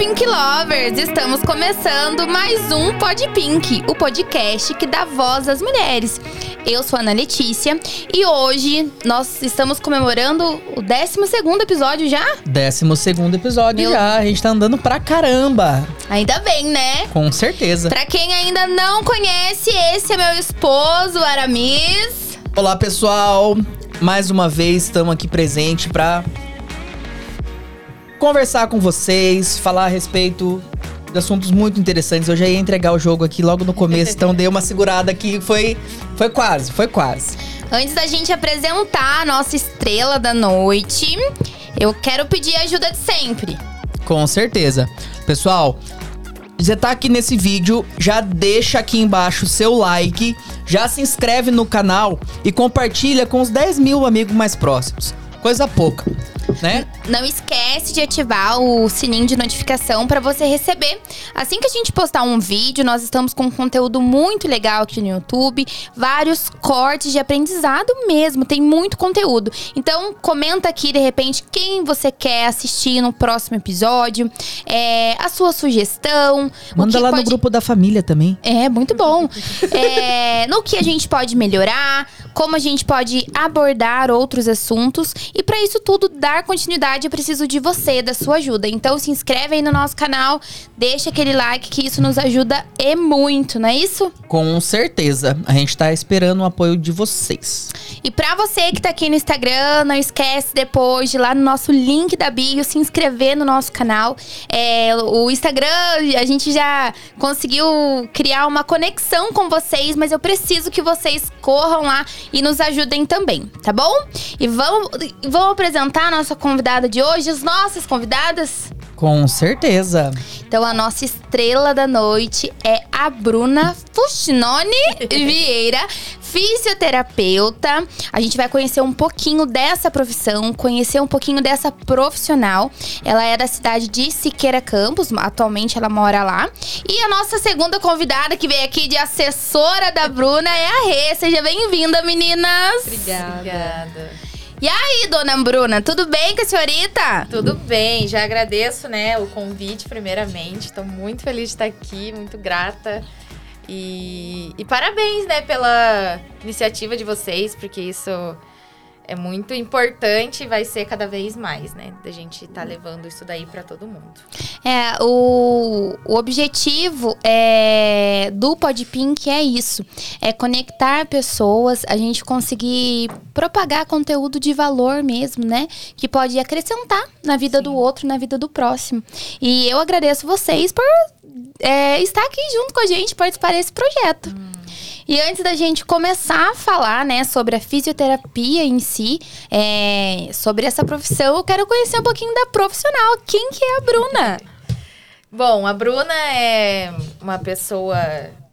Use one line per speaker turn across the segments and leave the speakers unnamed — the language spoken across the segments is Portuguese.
Pink Lovers! Estamos começando mais um Pod Pink, o podcast que dá voz às mulheres. Eu sou a Ana Letícia e hoje nós estamos comemorando o 12 episódio já?
12 episódio
Meu-
já. A gente tá andando pra caramba.
Ainda bem, né?
Com certeza.
Pra quem ainda não conhece, esse é meu esposo, Aramis.
Olá, pessoal. Mais uma vez estamos aqui presente pra conversar com vocês, falar a respeito de assuntos muito interessantes. Eu já ia entregar o jogo aqui logo no começo, então dei uma segurada aqui. Foi, foi quase, foi quase.
Antes da gente apresentar a nossa estrela da noite, eu quero pedir a ajuda de sempre.
Com certeza. Pessoal, você tá aqui nesse vídeo, já deixa aqui embaixo o seu like, já se inscreve no canal e compartilha com os 10 mil amigos mais próximos. Coisa pouca, né?
Não esquece de ativar o sininho de notificação para você receber. Assim que a gente postar um vídeo, nós estamos com um conteúdo muito legal aqui no YouTube, vários cortes de aprendizado mesmo, tem muito conteúdo. Então comenta aqui de repente quem você quer assistir no próximo episódio, é, a sua sugestão,
Manda lá no
pode-
grupo da família também.
é, muito bom. É, no que a gente pode melhorar, como a gente pode abordar outros assuntos. E para isso tudo dar continuidade, eu preciso de você, da sua ajuda. Então se inscreve aí no nosso canal, deixa aquele like que isso nos ajuda e muito, não é isso?
Com certeza. A gente tá esperando o apoio de vocês.
E pra você que tá aqui no Instagram, não esquece depois de ir lá no nosso link da bio, se inscrever no nosso canal. É, o Instagram, a gente já conseguiu criar uma conexão com vocês, mas eu preciso que vocês corram lá e nos ajudem também, tá bom? E vamos, vamos apresentar a nossa convidada de hoje, as nossas convidadas.
Com certeza.
Então, a nossa estrela da noite é a Bruna Fustinoni Vieira, fisioterapeuta. A gente vai conhecer um pouquinho dessa profissão, conhecer um pouquinho dessa profissional. Ela é da cidade de Siqueira Campos, atualmente ela mora lá. E a nossa segunda convidada que veio aqui de assessora da Bruna é a Rê. Seja bem-vinda, meninas!
Obrigada.
E aí, dona Bruna, tudo bem com a senhorita?
Tudo bem, já agradeço, né, o convite primeiramente. Estou muito feliz de estar aqui, muito grata. E, e parabéns, né, pela iniciativa de vocês, porque isso é muito importante e vai ser cada vez mais, né, da gente estar levando isso daí para todo mundo.
É, o, o objetivo é, do Podpink é isso. É conectar pessoas, a gente conseguir propagar conteúdo de valor mesmo, né? Que pode acrescentar na vida do outro, na vida do próximo. E eu agradeço vocês por é, estar aqui junto com a gente, participar desse projeto. E antes da gente começar a falar, né, sobre a fisioterapia em si, é, sobre essa profissão, eu quero conhecer um pouquinho da profissional. Quem que é a Bruna?
Bom, a Bruna é uma pessoa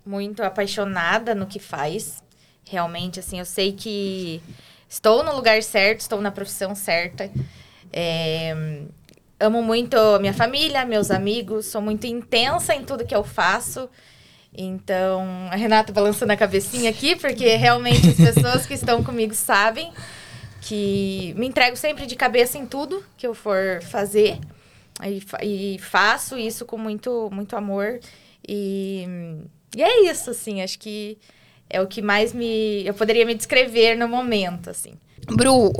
muito apaixonada no que faz. Realmente, assim, eu sei que estou no lugar certo, estou na profissão certa. É, amo muito minha família, meus amigos, sou muito intensa em tudo que eu faço. Então, a Renata balançando a cabecinha aqui, porque realmente as pessoas que estão comigo sabem que me entrego sempre de cabeça em tudo que eu for fazer. E, e faço isso com muito, muito amor. E, e é isso, assim, acho que é o que mais me. Eu poderia me descrever no momento, assim.
Bru,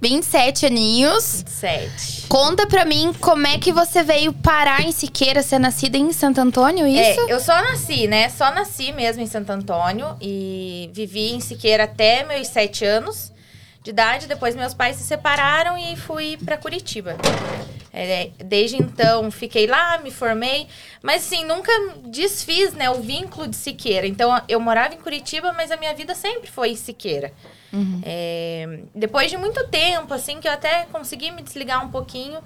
27 aninhos.
Sete.
Conta pra mim como é que você veio parar em Siqueira, ser nascida em Santo Antônio, isso?
É, eu só nasci, né? Só nasci mesmo em Santo Antônio e vivi em Siqueira até meus sete anos de idade. Depois meus pais se separaram e fui para Curitiba. É, desde então fiquei lá, me formei, mas assim, nunca desfiz né, o vínculo de Siqueira. Então eu morava em Curitiba, mas a minha vida sempre foi em Siqueira. É, depois de muito tempo, assim, que eu até consegui me desligar um pouquinho,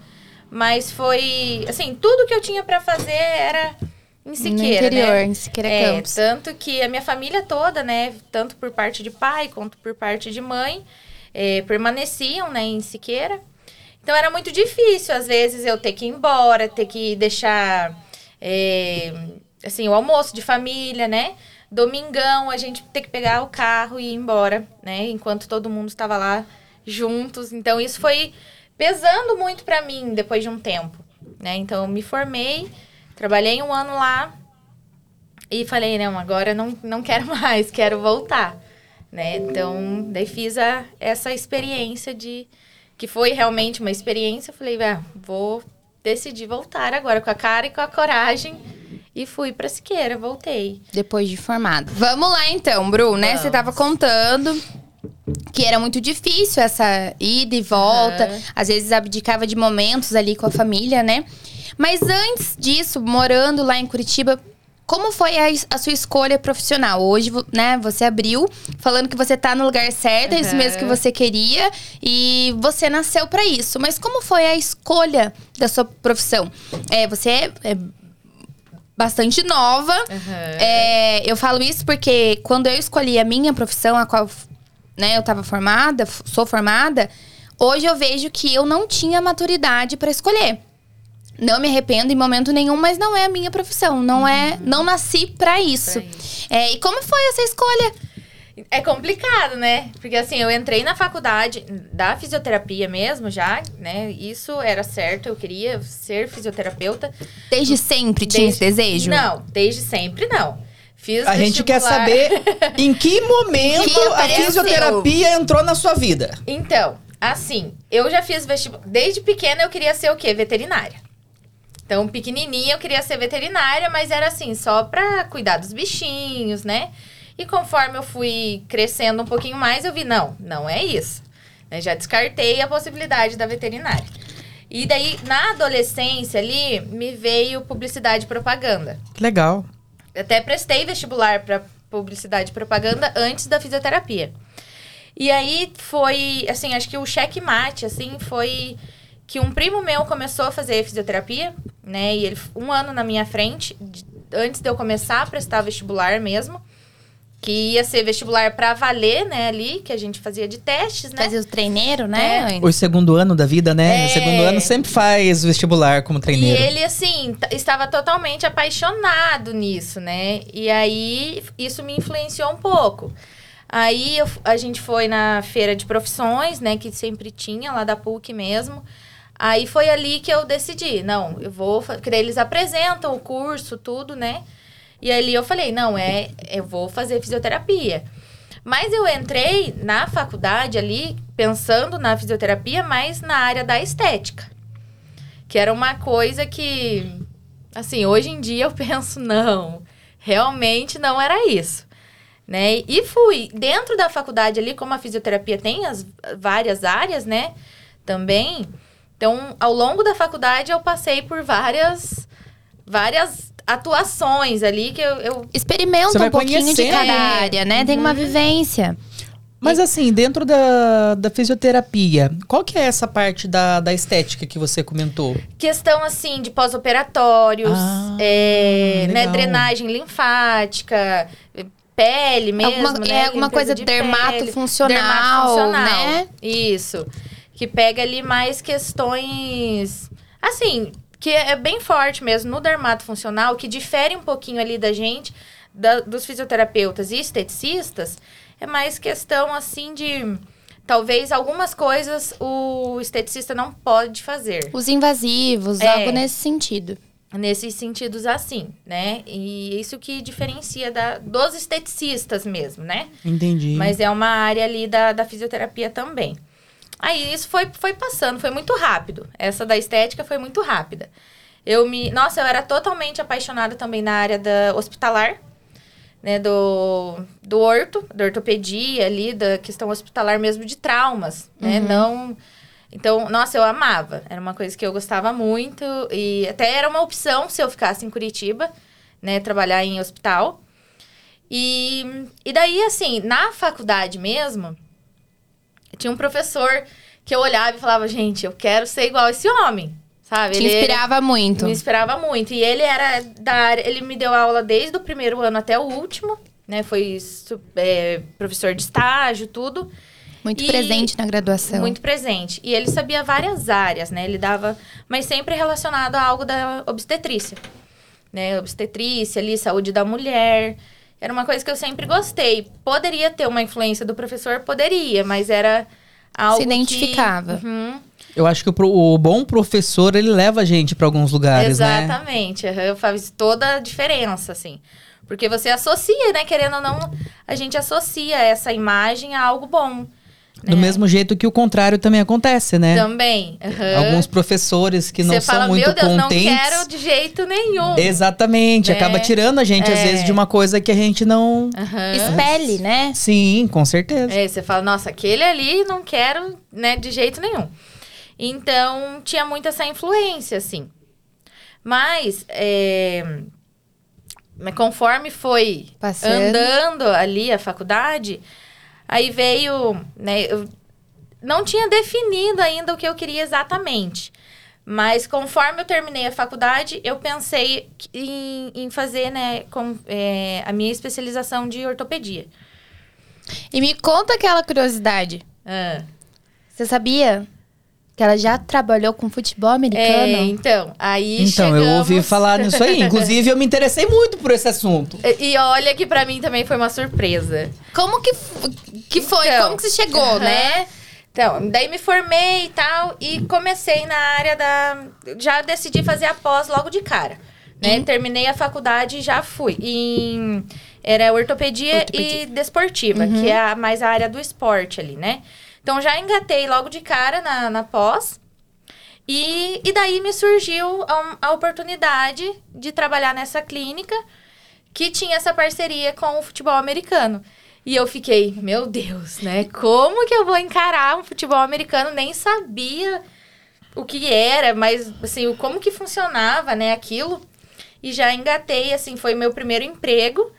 mas foi, assim, tudo que eu tinha para fazer era em Siqueira,
no interior,
né?
em Siqueira
É,
Campos.
tanto que a minha família toda, né, tanto por parte de pai quanto por parte de mãe, é, permaneciam, né, em Siqueira. Então era muito difícil, às vezes, eu ter que ir embora, ter que deixar, é, assim, o almoço de família, né? Domingão, a gente ter que pegar o carro e ir embora, né? Enquanto todo mundo estava lá juntos. Então isso foi pesando muito pra mim depois de um tempo. né? Então, eu me formei, trabalhei um ano lá e falei, não, agora não, não quero mais, quero voltar, né? Então, daí fiz a, essa experiência de... Que foi realmente uma experiência. Falei, ah, vou decidir voltar agora com a cara e com a coragem. E fui pra Siqueira, voltei.
Depois de formado. Vamos lá então, Bru, né? Você tava contando que era muito difícil essa ida e volta.
Aham.
Às vezes abdicava de momentos ali com a família, né? Mas antes disso, morando lá em Curitiba, como foi a, a sua escolha profissional? Hoje, né, você abriu falando que você tá no lugar certo, é isso mesmo que você queria e você nasceu pra isso. Mas como foi a escolha da sua profissão? É, você é, é bastante nova.
Aham.
É, eu falo isso porque quando eu escolhi a minha profissão, a qual né, eu estava formada, sou formada, hoje eu vejo que eu não tinha maturidade para escolher. Não me arrependo em momento nenhum, mas não é a minha profissão, não é, não nasci para isso.
Pra isso.
É, e como foi essa escolha?
É complicado, né? Porque assim, eu entrei na faculdade da fisioterapia mesmo já, né? Isso era certo, eu queria ser fisioterapeuta.
Desde sempre tinha esse
Desde-
desejo?
Não, desde sempre não. Fiz
A gente quer saber em que momento
Que
a fisioterapia entrou na sua vida.
Então, assim, eu já fiz vestibular. Desde pequena eu queria ser o quê? Veterinária. Então, pequenininha eu queria ser veterinária, mas era assim, só pra cuidar dos bichinhos, né? E conforme eu fui crescendo um pouquinho mais, eu vi, não, não é isso. Eu já descartei a possibilidade da veterinária. E daí, na adolescência ali, me veio publicidade e propaganda.
Que legal.
Até prestei vestibular para publicidade e propaganda antes da fisioterapia. E aí foi, assim, acho que o checkmate, assim, foi que um primo meu começou a fazer fisioterapia, né? E ele, um ano na minha frente, antes de eu começar a prestar vestibular mesmo, que ia ser vestibular para valer, né, ali, que a gente fazia de testes, né?
Fazia o treineiro, né?
O segundo ano da vida, né?
É.
O segundo ano sempre faz vestibular como
E
treineiro.
ele, assim, estava totalmente apaixonado nisso, né? E aí, isso me influenciou um pouco. Aí, eu a gente foi na feira de profissões, né? Que sempre tinha, lá da PUC mesmo. Aí, foi ali que eu decidi. Não, eu vou... Porque daí eles apresentam o curso, tudo, né? E ali eu falei, não, é... Eu vou fazer fisioterapia. Mas eu entrei na faculdade ali, pensando na fisioterapia, mas na área da estética. Que era uma coisa que, assim, hoje em dia eu penso, não, realmente não era isso. Né? E fui. Dentro da faculdade ali, como a fisioterapia tem as várias áreas, né? Também. Então, ao longo da faculdade, eu passei por várias, várias atuações ali que eu, eu
Experimenta um pouquinho de cada
É.
área, né? Tem uma
Uhum.
vivência.
Mas assim, dentro da, da fisioterapia, qual que é essa parte da, da estética que você comentou?
Questão, assim, de pós-operatórios,
Ah,
é, né, drenagem linfática, pele mesmo,
Alguma-
né?
é alguma coisa
de
dermatofuncional,
dermatofuncional,
né?
Isso. Que pega ali mais questões, assim, que é bem forte mesmo no dermatofuncional, que difere um pouquinho ali da gente, da- dos fisioterapeutas e esteticistas, é mais questão, assim, de... Talvez algumas coisas o esteticista não pode fazer.
Os invasivos,
É.
algo nesse sentido.
Nesses sentidos assim, né? E isso que diferencia da, dos esteticistas mesmo, né?
Entendi.
Mas é uma área ali da, da fisioterapia também. Aí isso foi, foi passando, foi muito rápido. Essa da estética foi muito rápida. Eu me. Nossa, eu era totalmente apaixonada também na área da hospitalar, né? Do, do orto, da ortopedia ali, da questão hospitalar mesmo de traumas, né? Não. Então, nossa, eu amava. Era uma coisa que eu gostava muito. E até era uma opção se eu ficasse em Curitiba, né? Trabalhar em hospital. E, e daí, assim, na faculdade mesmo, tinha um professor que eu olhava e falava, gente, eu quero ser igual esse homem, sabe?
Te
Ele-
inspirava muito.
me inspirava muito. E ele era da área, ele me deu aula desde o primeiro ano até o último, né? Foi é, professor de estágio, tudo.
Muito
E-
presente na graduação.
Muito presente. E ele sabia várias áreas, né? Ele dava, mas sempre relacionado a algo da obstetrícia. Né? Obstetrícia ali, saúde da mulher. Era uma coisa que eu sempre gostei. Poderia ter uma influência do professor? Poderia, mas era algo
Se identificava.
Que, Uhum.
Eu acho que o, o bom professor, ele leva a gente pra alguns lugares, né?
Exatamente. Faz toda a diferença, assim. Porque você associa, né? Querendo ou não, a gente associa essa imagem a algo bom.
Do
né?
mesmo jeito que o contrário também acontece, né?
Também. aham.
Alguns professores que não
Você
são
fala,
muito
meu Deus,
contentes.
não quero de jeito nenhum.
Exatamente,
Né?
acaba tirando a gente, às
É.
vezes, de uma coisa que a gente não.
Espelhe, né?
Sim, com certeza.
É, você fala, nossa, aquele ali não quero, né, de jeito nenhum. Então, tinha muito essa influência, assim. Mas, é, conforme foi
Passando.
andando ali a faculdade, aí veio, né, eu não tinha definido ainda o que eu queria exatamente. Mas conforme eu terminei a faculdade, eu pensei em, em fazer, né, com, é, a minha especialização de ortopedia.
E me conta aquela curiosidade.
Ah.
Você sabia que ela já trabalhou com futebol
É,
americano?
então, aí
Então, eu ouvi
chegamos-
falar nisso aí. Inclusive, eu me interessei muito por esse assunto.
E e olha que pra mim também foi uma surpresa.
Como que, que foi?
Então,
Como que você chegou,
aham.
né?
Então, daí me formei e tal, e comecei na área da. Já decidi fazer a pós logo de cara. Né? Terminei a faculdade e já fui. Em, era ortopedia,
Ortopedia.
e desportiva, que é a- mais a área do esporte ali, né? Então já engatei logo de cara na, na pós. E, e daí me surgiu a, a oportunidade de trabalhar nessa clínica que tinha essa parceria com o futebol americano. E eu fiquei, meu Deus, né? Como que eu vou encarar um futebol americano? Nem sabia o que era, mas assim, como que funcionava, né, aquilo. E já engatei, assim, foi meu primeiro emprego.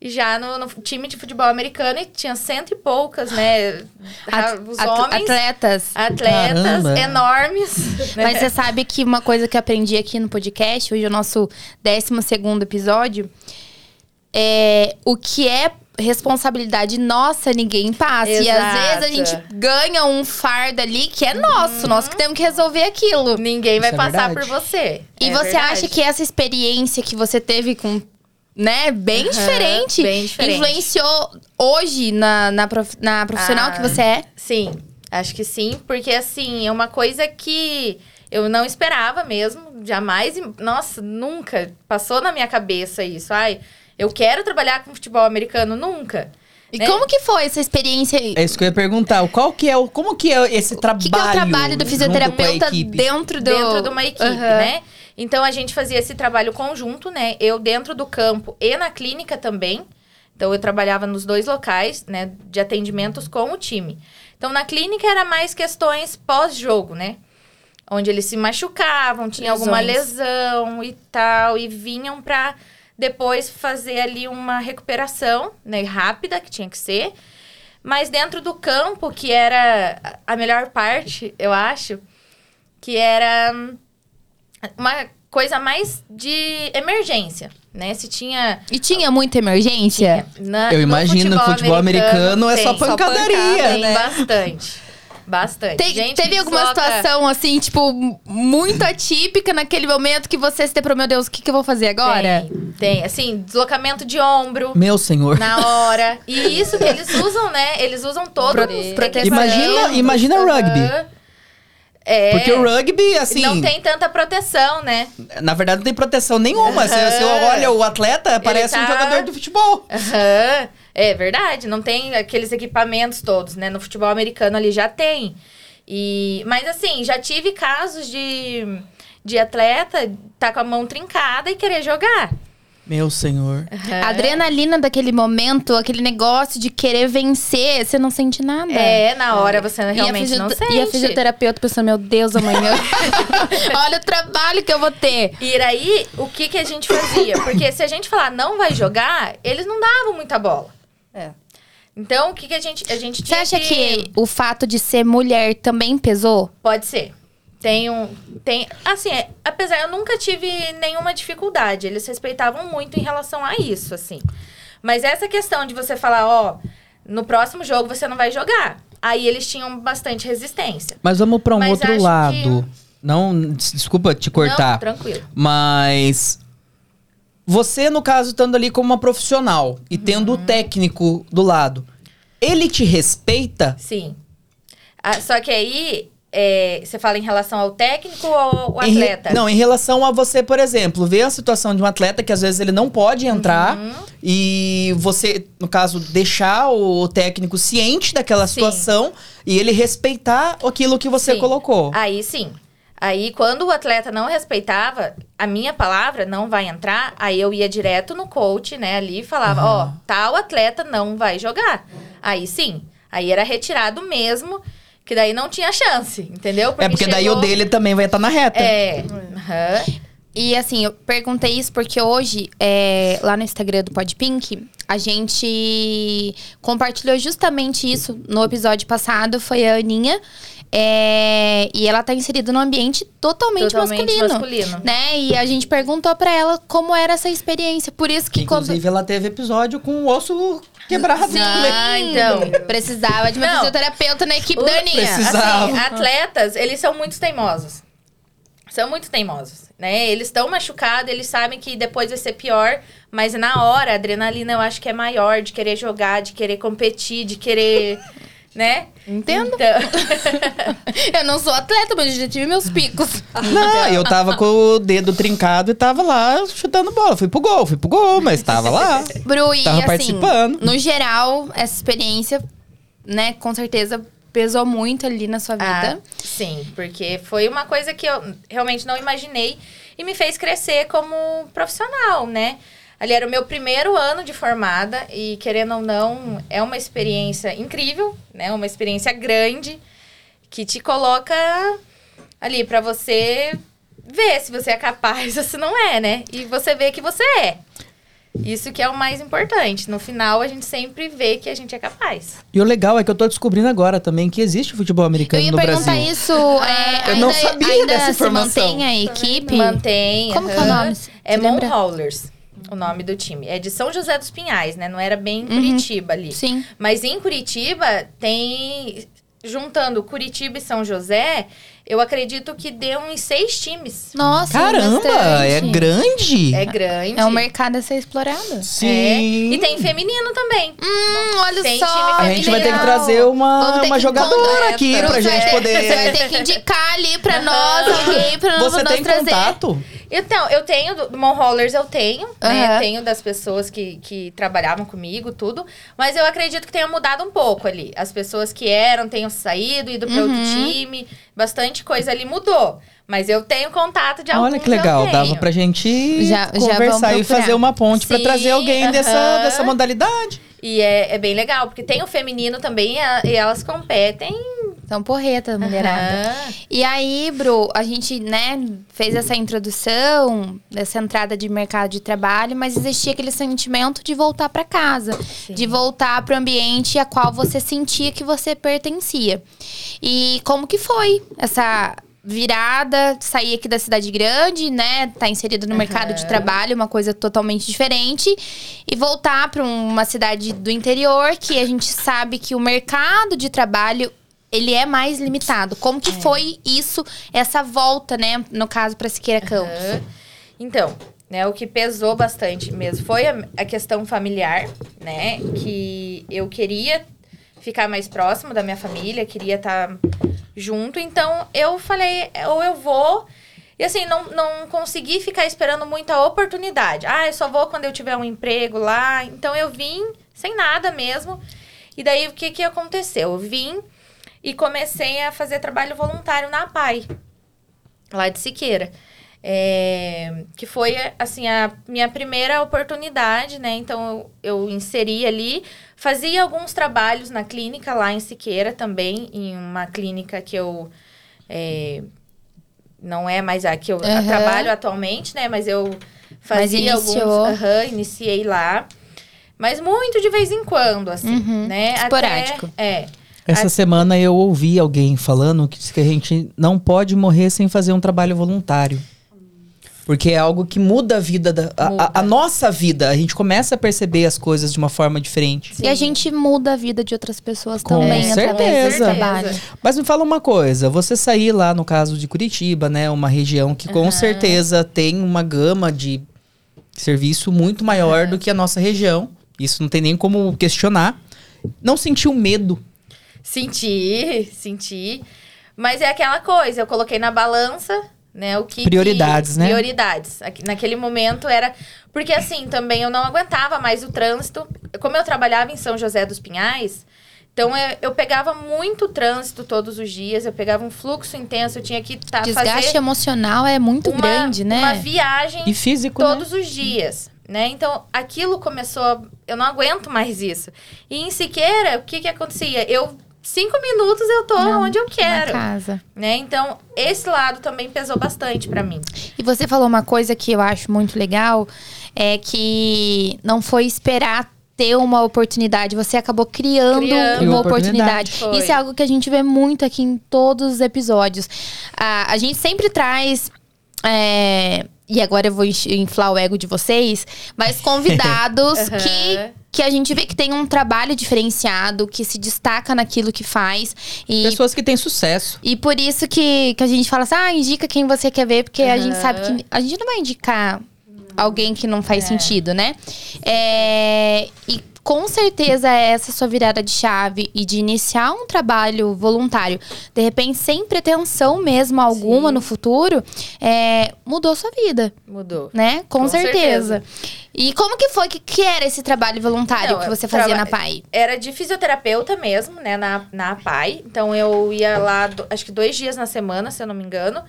E já no, no time de futebol americano, e tinha cento e poucas, né?
At-
os
at-
homens,
Atletas.
atletas
Caramba.
enormes. né?
Mas você sabe que uma coisa que eu aprendi aqui no podcast, hoje é o nosso 12 segundo episódio, é o que é responsabilidade nossa, ninguém passa. E às vezes a
Exato.
gente ganha um fardo ali que é nosso, nós que temos que resolver aquilo.
Ninguém vai
Isso é
passar
verdade.
por você.
E
É
você
verdade.
acha que essa experiência que você teve com. Né, bem
Aham,
diferente,
bem diferente.
influenciou hoje na, na, prof- na profissional
Ah.
que você é?
Sim, acho que sim, porque assim, é uma coisa que eu não esperava mesmo, jamais, nossa, nunca passou na minha cabeça isso. Ai, eu quero trabalhar com futebol americano, nunca.
E
né?
como que foi essa experiência aí?
É isso que eu ia perguntar. Qual que é o, como que é esse
O
trabalho?
que, que é o trabalho do fisioterapeuta dentro do...
Dentro de uma equipe,
Aham.
né? Então a gente fazia esse trabalho conjunto, né? Eu dentro do campo e na clínica também. Então eu trabalhava nos dois locais, né, de atendimentos com o time. Então na clínica era mais questões pós-jogo, né? Onde eles se machucavam, tinha alguma
Lesões.
lesão e tal, e vinham pra depois fazer ali uma recuperação, né, rápida, que tinha que ser. Mas dentro do campo, que era a melhor parte, eu acho, que era uma coisa mais de emergência, né? Se tinha
E tinha muita emergência?
na-
Eu
no
imagino que futebol americano é só
tem,
pancadaria,
tem
né?
bastante. Bastante.
Tem-
Gente
teve alguma
desloca-
situação, assim, tipo, muito atípica naquele momento que você se deprou, meu Deus, o que, que eu vou fazer agora?
Tem, tem. Assim, deslocamento de ombro
Meu senhor.
na hora. E isso que eles usam, né? Eles usam todo
Pro-
os
proteção.
Imagina, imagina rugby.
É.
Porque o rugby, assim,
não tem tanta proteção, né?
na verdade não tem proteção nenhuma. Você, você
Aham.
olha o atleta, parece um
tá-
jogador de futebol.
É verdade, não tem aqueles equipamentos todos, né? No futebol americano ali já tem. E, mas assim, já tive casos de, de atleta tá com a mão trincada e querer jogar.
Meu senhor.
A adrenalina daquele momento, aquele negócio de querer vencer, você não sente nada.
É, na hora você realmente não sente.
e a fisioterapeuta pensando, meu Deus, amanhã. Olha o trabalho que eu vou ter.
E aí, o que, que a gente fazia? Porque se a gente falar não vai jogar, eles não davam muita bola.
É.
Então, o que, que a gente, a gente
Você
tinha
acha que o fato de ser mulher também pesou?
Pode ser. Tem um. Tem. Assim, é, apesar, eu nunca tive nenhuma dificuldade. Eles respeitavam muito em relação a isso, assim. Mas essa questão de você falar, ó, no próximo jogo você não vai jogar. Aí eles tinham bastante resistência.
Mas vamos pra um
Mas
outro lado. Não, des- desculpa te
Não,
cortar.
tranquilo.
Mas você, no caso, estando ali como uma profissional e tendo
Uhum.
o técnico do lado, ele te respeita?
Sim. Ah, só que aí é, você fala em relação ao técnico ou ao
Em
atleta?
não, em relação a você, por exemplo, ver a situação de um atleta que às vezes ele não pode entrar
Uhum.
e você, no caso, deixar o técnico ciente daquela
Sim.
situação e ele respeitar aquilo que você
Sim.
colocou.
Aí sim. Aí, quando o atleta não respeitava, a minha palavra não vai entrar, aí eu ia direto no coach, né, ali e falava, ó, tal atleta não vai jogar. Aí sim. Aí era retirado mesmo, que daí não tinha chance, entendeu?
é porque daí o
chegou-
dele também vai estar na reta.
É. aham.
E assim, eu perguntei isso porque hoje, é, lá no Instagram do Podpink, a gente compartilhou justamente isso no episódio passado, foi a Aninha. é, e ela tá inserida num ambiente totalmente,
Totalmente
masculino.
masculino.
Né? E a gente perguntou pra ela como era essa experiência. Por isso que quando.
Inclusive, ela teve episódio com o osso quebrado.
Ah, então.
Precisava de uma
Não.
fisioterapeuta na equipe da Aninha.
Precisava.
Assim, atletas, eles são muito teimosos. São muito teimosos, né? Eles estão machucados, eles sabem que depois vai ser pior, mas na hora a adrenalina eu acho que é maior de querer jogar, de querer competir, de querer, né?
Entendo.
Então,
Eu não sou atleta, mas eu já tive meus picos.
Não, eu tava com o dedo trincado e tava lá chutando bola. Fui pro gol, fui pro gol, mas tava lá.
Bru, e
Tava
assim,
participando.
no geral, essa experiência, né, com certeza pesou muito ali na sua
ah,
vida.
sim, porque foi uma coisa que eu realmente não imaginei e me fez crescer como profissional, né? Ali era o meu primeiro ano de formada e, querendo ou não, é uma experiência incrível, né? Uma experiência grande que te coloca ali pra você ver se você é capaz ou se não é, né? E você vê que você é. Isso que é o mais importante. No final, a gente sempre vê que a gente é capaz.
E o legal é que eu tô descobrindo agora também que existe futebol
Eu
americano
ia
no
perguntar
Brasil.
isso. é,
Eu
ainda,
não sabia
ainda
dessa
se
informação.
mantém a equipe?
Mantém.
Como que é o nome?
É
lembra?
O nome do time. É de São José dos Pinhais, né? Não era bem
Uhum.
Curitiba ali.
Sim.
Mas em Curitiba tem. Juntando Curitiba e São José, eu acredito que deu uns seis times.
Nossa,
Caramba,
bastante.
é grande.
É grande.
É um mercado a ser explorado.
Sim.
É. E tem feminino também.
Hum, olha
Tem
só.
time
A gente vai ter que trazer uma, uma
que
jogadora
encontrar
aqui pra
Você
gente poder.
Você vai ter que indicar ali pra nós alguém pra
Você
nós
tem
trazer.
contato?
Então, eu tenho, do, eu tenho, né?
Aham.
Tenho das pessoas que, que trabalhavam comigo, tudo. Mas eu acredito que tenha mudado um pouco ali. As pessoas que eram tenham saído, ido para outro
Uhum.
time. Bastante coisa ali mudou. Mas eu tenho contato de alguns
Olha que legal,
eu
dava pra gente
Já- já
conversar
vamos
e fazer uma ponte pra
Sim,
trazer alguém dessa,
aham.
dessa modalidade.
E é, é bem legal, porque tem o feminino também e a- e elas competem.
São porreta, mulherada.
Aham.
E aí, Bru, a gente, né, fez essa introdução dessa entrada de mercado de trabalho, mas existia aquele sentimento de voltar pra casa, de voltar pro ambiente a qual você sentia que você pertencia. E como que foi essa virada, sair aqui da cidade grande, né, tá inserido no mercado de trabalho, uma coisa totalmente diferente, e voltar para uma cidade do interior que a gente sabe que o mercado de trabalho ele é mais limitado. Como que foi isso, essa volta, né, no caso para Siqueira Campos?
Aham. Então, né, o que pesou bastante mesmo foi a, a questão familiar, né? Que eu queria ficar mais próximo da minha família, queria estar junto. Então, eu falei, ou eu vou. E assim, não, não consegui ficar esperando muita oportunidade. Ah, eu só vou quando eu tiver um emprego lá. Então, eu vim sem nada mesmo. E daí, o que, que aconteceu? Eu vim e comecei a fazer trabalho voluntário na PAI, lá de Siqueira. É, que foi, assim, a minha primeira oportunidade, né? Então, eu, eu inseri ali. Fazia alguns trabalhos na clínica lá em Siqueira também, em uma clínica que eu... é, não é mais a que eu
Aham.
trabalho atualmente, né? Mas eu
Mas
fazia
iniciou.
alguns... Aham, iniciei lá. Mas muito de vez em quando, assim,
Uhum,
né? Até-
esporádico.
é.
Essa
A-
semana eu ouvi alguém falando que diz que a gente não pode morrer sem fazer um trabalho voluntário. Porque é algo que muda a vida da. a-
Muda.
A, a nossa vida. A gente começa a perceber as coisas de uma forma diferente.
E a gente muda a vida de outras pessoas
Com
também através do
certeza.
trabalho.
Mas me fala uma coisa, você sair lá no caso de Curitiba, né, uma região que com
Aham.
certeza tem uma gama de serviço muito maior do que a nossa região. Isso não tem nem como questionar. Não sentiu medo.
Senti, senti. Mas é aquela coisa, eu coloquei na balança, né? O que.
Prioridades,
que,
né?
Prioridades. Naquele momento era. Porque assim, também eu não aguentava mais o trânsito. Como eu trabalhava em São José dos Pinhais, então eu, eu pegava muito trânsito todos os dias, eu pegava um fluxo intenso, eu tinha que tá,
Desgaste
fazer
emocional é muito
uma,
grande, né?
uma viagem
E físico, né?
todos os dias, né? Então, aquilo começou, a- eu não aguento mais isso. E em Siqueira, o que que acontecia? Eu cinco minutos eu tô
Não,
onde eu
Na
quero,
casa.
né? Então, esse lado também pesou bastante pra mim.
E você falou uma coisa que eu acho muito legal, é que não foi esperar ter uma oportunidade, você acabou criando,
Criando.
Criou
uma
oportunidade.
oportunidade. Isso é algo que a gente vê muito aqui em todos os episódios. A, a gente sempre traz. é, e agora eu vou inflar o ego de vocês, mas convidados
Aham.
que, que a gente vê que tem um trabalho diferenciado, que se destaca naquilo que faz. E
Pessoas que têm sucesso.
e por isso que, que a gente fala assim, ah, indica quem você quer ver, porque a
Aham.
gente sabe que a gente não vai indicar alguém que não faz
É.
sentido, né? É, e com certeza essa sua virada de chave e de iniciar um trabalho voluntário, de repente sem pretensão mesmo alguma
Sim.
no futuro, é, mudou sua vida,
Mudou.
né? Com,
Com
certeza. E como que foi que, que era esse trabalho voluntário
Não,
que você fazia na PAI?
Era de fisioterapeuta mesmo, né, na, na APAI. Então, eu ia lá, do- acho que dois dias na semana, se eu não me engano.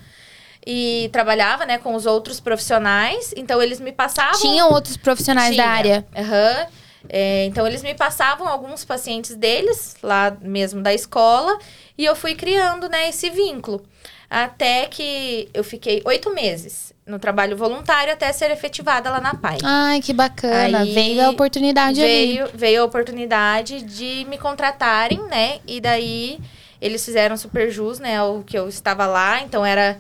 E trabalhava, né, com os outros profissionais. Então, eles me passavam...
Tinham outros profissionais da
Tinha.
área?
Aham. É, então, eles me passavam alguns pacientes deles, lá mesmo da escola, e eu fui criando, né, esse vínculo. Até que eu fiquei oito meses no trabalho voluntário até ser efetivada lá na PAI.
Ai, que bacana.
Aí
Veio a oportunidade ali.
veio, veio a oportunidade de me contratarem, né? E daí eles fizeram super jus, né? O que eu estava lá, então era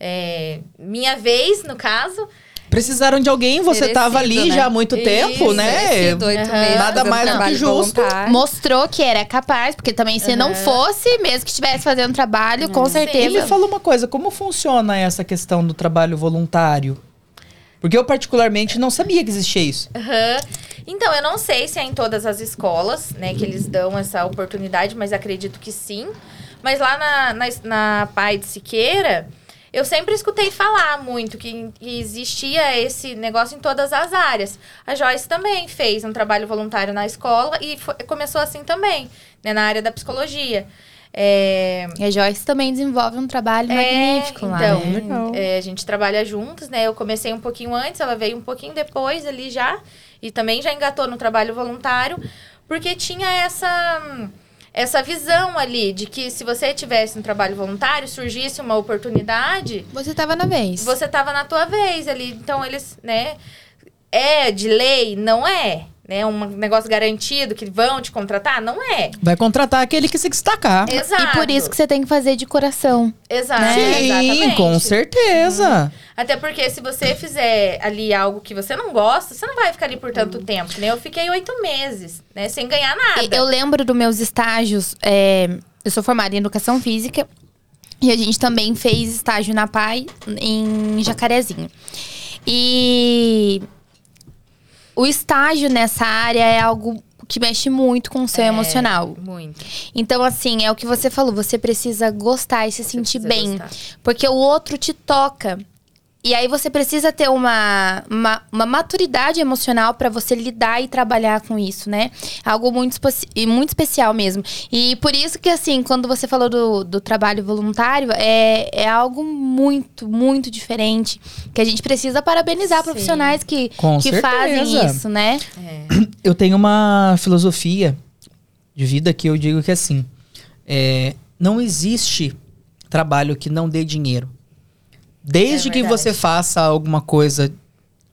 é, minha vez, no caso.
Precisaram de alguém, você
Merecido,
tava ali
né?
já há muito
Isso,
tempo, né?
Merecido, meses
Nada mais do que justo.
Mostrou que era capaz, porque também se não
Aham.
fosse, mesmo que estivesse fazendo trabalho, com
Sim.
E
certeza.
me fala uma coisa, como funciona essa questão do trabalho voluntário? Porque eu particularmente não sabia que existia isso.
Aham. Então, eu não sei se é em todas as escolas, né, que eles dão essa oportunidade, mas acredito que sim. Mas lá na, na, na Pai de Siqueira, eu sempre escutei falar muito que, que existia esse negócio em todas as áreas. A Joyce também fez um trabalho voluntário na escola e foi- começou assim também, né, na área da psicologia. É,
E a Joyce também desenvolve um trabalho magnífico lá,
então,
né?
É, a gente trabalha juntos, né? Eu comecei um pouquinho antes, ela veio um pouquinho depois ali já. E também já engatou no trabalho voluntário, porque tinha essa, essa visão ali de que se você tivesse um trabalho voluntário, surgisse uma oportunidade,
Você tava na vez.
você tava na tua vez ali. Então eles, né? É de lei? Não é. Né? Um negócio garantido que vão te contratar? Não é.
Vai contratar aquele que se destacar.
Exato.
E por isso que você tem que fazer de coração.
Exato.
né?
Sim,
exatamente.
com certeza.
Até porque se você fizer ali algo que você não gosta, você não vai ficar ali por tanto tempo, né? Eu fiquei oito meses, né? Sem ganhar nada.
Eu lembro dos meus estágios. é, eu sou formada em educação física. E a gente também fez estágio na PAI em Jacarezinho. E o estágio nessa área é algo que mexe muito com o seu
É,
emocional.
Muito.
Então, assim, é o que você falou, você precisa gostar e se sentir
precisa
bem.
gostar.
Porque o outro te toca. E aí você precisa ter uma, uma, uma maturidade emocional pra você lidar e trabalhar com isso, né? Algo muito, e muito especial mesmo. E por isso que, assim, quando você falou do, do trabalho voluntário, é, é algo muito, muito diferente. Que a gente precisa parabenizar
Sim.
profissionais que,
Com
que
certeza.
fazem isso, né?
É.
Eu tenho uma filosofia de vida que eu digo que é assim: é, não existe trabalho que não dê dinheiro. Desde
É
que você faça alguma coisa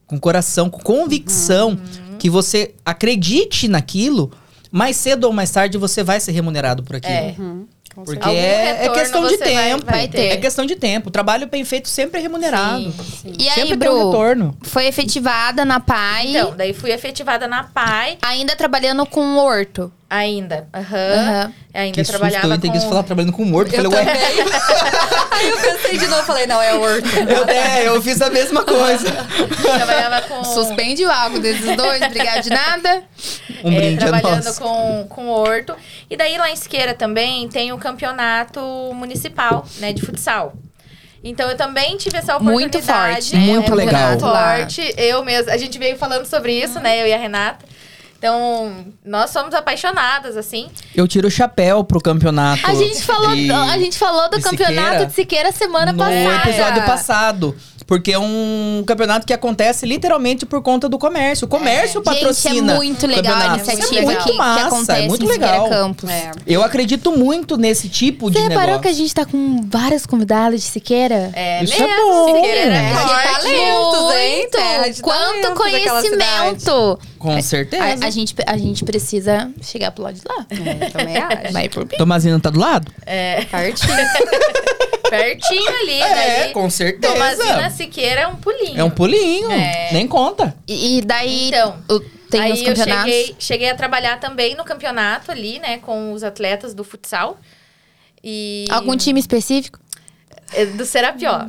com coração, com convicção,
Uhum.
que você acredite naquilo, mais cedo ou mais tarde você vai ser remunerado por aquilo.
É.
Uhum, com
Porque é, é questão de
vai-
tempo.
vai ter.
É questão de tempo. O trabalho bem feito sempre é remunerado.
Sim.
Sim.
E aí,
sempre tem um
Bru,
retorno.
foi efetivada na PAI,
Então, daí fui efetivada na PAI
ainda trabalhando com o horto.
ainda. Aham.
Aham.
Ainda
Que susto,
trabalhava
eu entendi
com...
falar trabalhando com morto.
Eu
Falei, ué,
também. Aí eu pensei de novo, falei, não, é o Horto.
eu, é, eu fiz a mesma coisa.
Trabalhava com...
Suspende o algo desses dois, obrigada de nada.
Um
é,
brinde a
trabalhando
nós.
com, com horto. E daí lá em Siqueira também tem o campeonato municipal, né, de futsal. Então eu também tive essa
Muito
oportunidade.
forte,
né?
Muito
é
legal.
Muito forte. Eu mesmo, a gente veio falando sobre isso, né, eu e a Renata. Então, nós somos apaixonadas, assim.
Eu tiro o chapéu pro campeonato.
A gente falou,
de-
a gente falou do
de
campeonato
Siqueira
de Siqueira semana
no
passada.
episódio passado. Porque é um campeonato que acontece literalmente por conta do comércio. O comércio patrocina.
Gente, é muito legal a iniciativa
é muito
que, que
massa,
acontece
é muito legal.
Campos.
É.
Eu acredito muito nesse tipo
Você
de
reparou
negócio.
que a gente tá com várias convidadas de Siqueira?
É
Isso é
mesmo,
bom.
Siqueira é
talentos, hein? Terra de
Quanto conhecimento!
Com certeza.
A, a gente, a gente precisa chegar pro lado de lá.
É, também acho.
Vai por mim.
Tomazina tá do lado?
É,
Pertinho.
pertinho ali,
É,
dali.
com certeza.
Tomazina Siqueira é um pulinho.
É um pulinho.
É.
Nem conta.
E, e daí
Então,
o- tem
Aí
os
eu
campeonatos.
cheguei, cheguei a trabalhar também no campeonato ali, né, com os atletas do futsal. E
Algum time específico?
É, do Serapió.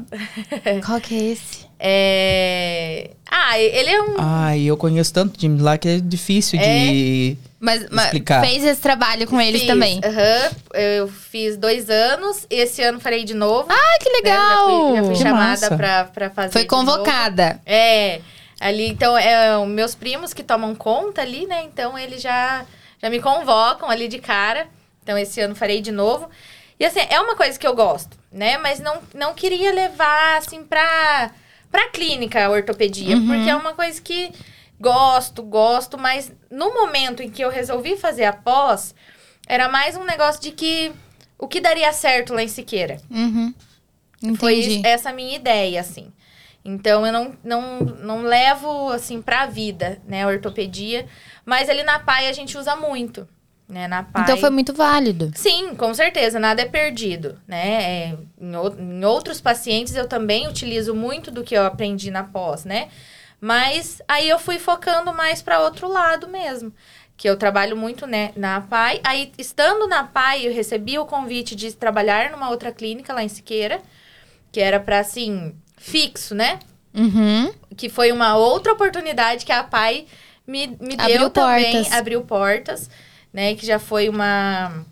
Qual que é esse?
É... Ah, ele é um
Ai, eu conheço tanto time lá que é difícil de.
Mas, mas
Explicar.
fez esse trabalho com eles
Fiz,
também.
aham. eu fiz dois anos. Esse ano farei de novo.
Ah, que
né?
legal!
Já fui, já fui
Que
chamada
massa.
pra, pra fazer.
Foi
de novo.
convocada.
É. Ali, então, é meus primos que tomam conta ali, né? Então, eles já, já me convocam ali de cara. Então, esse ano farei de novo. E, assim, é uma coisa que eu gosto, né? Mas não, não queria levar, assim, pra, pra clínica a ortopedia.
Uhum.
Porque é uma coisa que gosto, gosto. Mas no momento em que eu resolvi fazer a pós, era mais um negócio de que... O que daria certo lá em Siqueira?
Uhum.
Foi
Entendi.
essa a minha ideia, assim. Então, eu não, não, não levo, assim, pra vida, né, a ortopedia. Mas ali na PAI a gente usa muito, né, na PAI.
Então foi muito válido.
Sim, com certeza, nada é perdido, né? É, em, em outros pacientes eu também utilizo muito do que eu aprendi na pós, né? Mas aí eu fui focando mais para outro lado mesmo. Que eu trabalho muito né, na PAI. Aí, estando na PAI, eu recebi o convite de trabalhar numa outra clínica lá em Siqueira, que era para assim, fixo, né?
Uhum.
que foi uma outra oportunidade que a PAI me, me
Abriu
deu também,
portas.
abriu portas, né? Que já foi uma,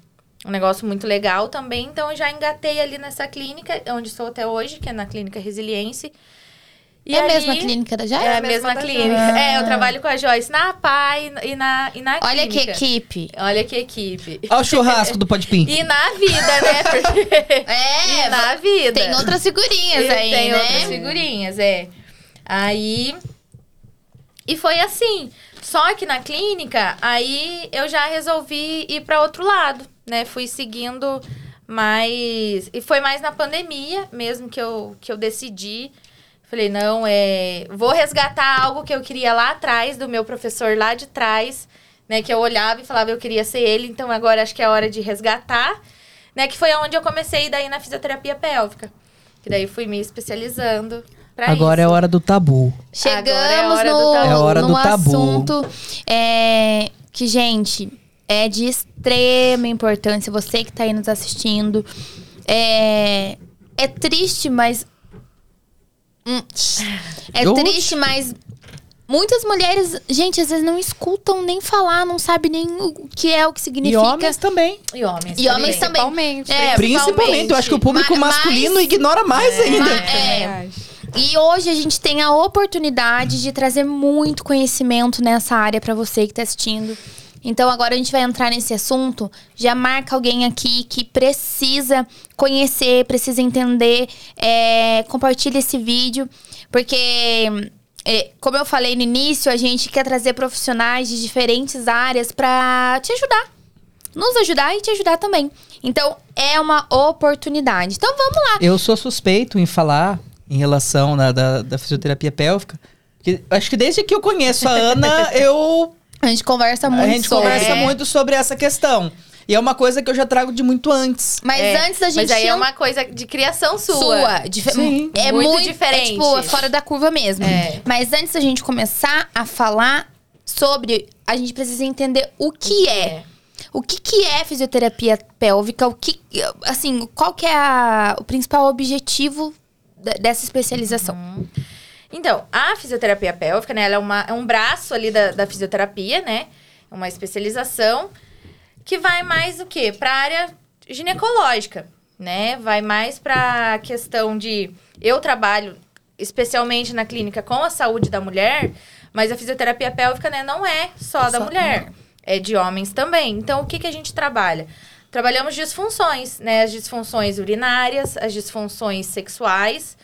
um negócio muito legal também. Então, eu já engatei ali nessa clínica, onde estou até hoje, que é na Clínica Resiliência. E
é a
ali-
mesma clínica da
É
Jara?
a mesma
mesma da
clínica.
Joyce.
É, eu trabalho com a Joyce na PAI e na, e na
Olha que equipe.
Olha que equipe.
Olha o churrasco do Podpim.
E na vida, né? Porque...
É,
e na vida.
tem outras figurinhas
E
aí,
tem
né?
outras figurinhas, é. Aí. E foi assim. Só que na clínica, aí eu já resolvi ir para outro lado, né? Fui seguindo mais. E foi mais na pandemia mesmo que eu, que eu decidi. Falei, não, é. Vou resgatar algo que eu queria lá atrás, do meu professor lá de trás, né? Que eu olhava e falava, eu queria ser ele, então agora acho que é hora de resgatar, né? Que foi onde eu comecei daí na fisioterapia pélvica. Que daí fui me especializando pra
Agora é
isso.
hora do tabu.
Chegamos
Agora é a hora do
no,
tabu.
É hora
no
do tabu.
assunto é, que, gente, é de extrema importância. Você que tá aí nos assistindo. É, é triste, mas. Hum, é triste, mas. Muitas mulheres, gente, às vezes não escutam nem falar, não sabe nem o que é, o que
E
significa.
homens também.
E homens
E homens também.
Principalmente.
É,
Principalmente, eu acho que o público
Ma-
masculino
mas-
ignora mais ainda.
Ma- é. E hoje a gente tem a oportunidade de trazer muito conhecimento nessa área pra você que tá assistindo. Então agora a gente vai entrar nesse assunto. Já marca alguém aqui que precisa conhecer, precisa entender. É, compartilha esse vídeo, porque é, como eu falei no início, a gente quer trazer profissionais de diferentes áreas pra te ajudar nos ajudar e te ajudar também. Então, é uma oportunidade. Então, vamos lá.
Eu sou suspeito em falar em relação na, da, da fisioterapia pélvica. Porque acho que desde que eu conheço a Ana, eu
A gente conversa muito
a gente
sobre.
conversa
É.
muito sobre essa questão. E é uma coisa que eu já trago de muito antes.
Mas
É,
antes da gente
Mas aí é uma coisa de criação sua.
sua. dife-
Sim.
é
Muito
muito,
diferente.
É, tipo, é fora da curva mesmo.
É.
Mas antes da gente começar a falar sobre, a gente precisa entender o que é. O que, que é fisioterapia pélvica? O que, assim, qual que é a- o principal objetivo dessa especialização?
Então, a fisioterapia pélvica, né? Ela é, uma, é um braço ali da, da fisioterapia, né? uma especialização que vai mais o quê? Para a área ginecológica, né? Vai mais para a questão de eu trabalho especialmente na clínica com a saúde da mulher, mas a fisioterapia pélvica, né, não é só da
Só-
mulher, é de homens também. Então, o que que a gente trabalha? Trabalhamos disfunções, né? As disfunções urinárias, as disfunções sexuais,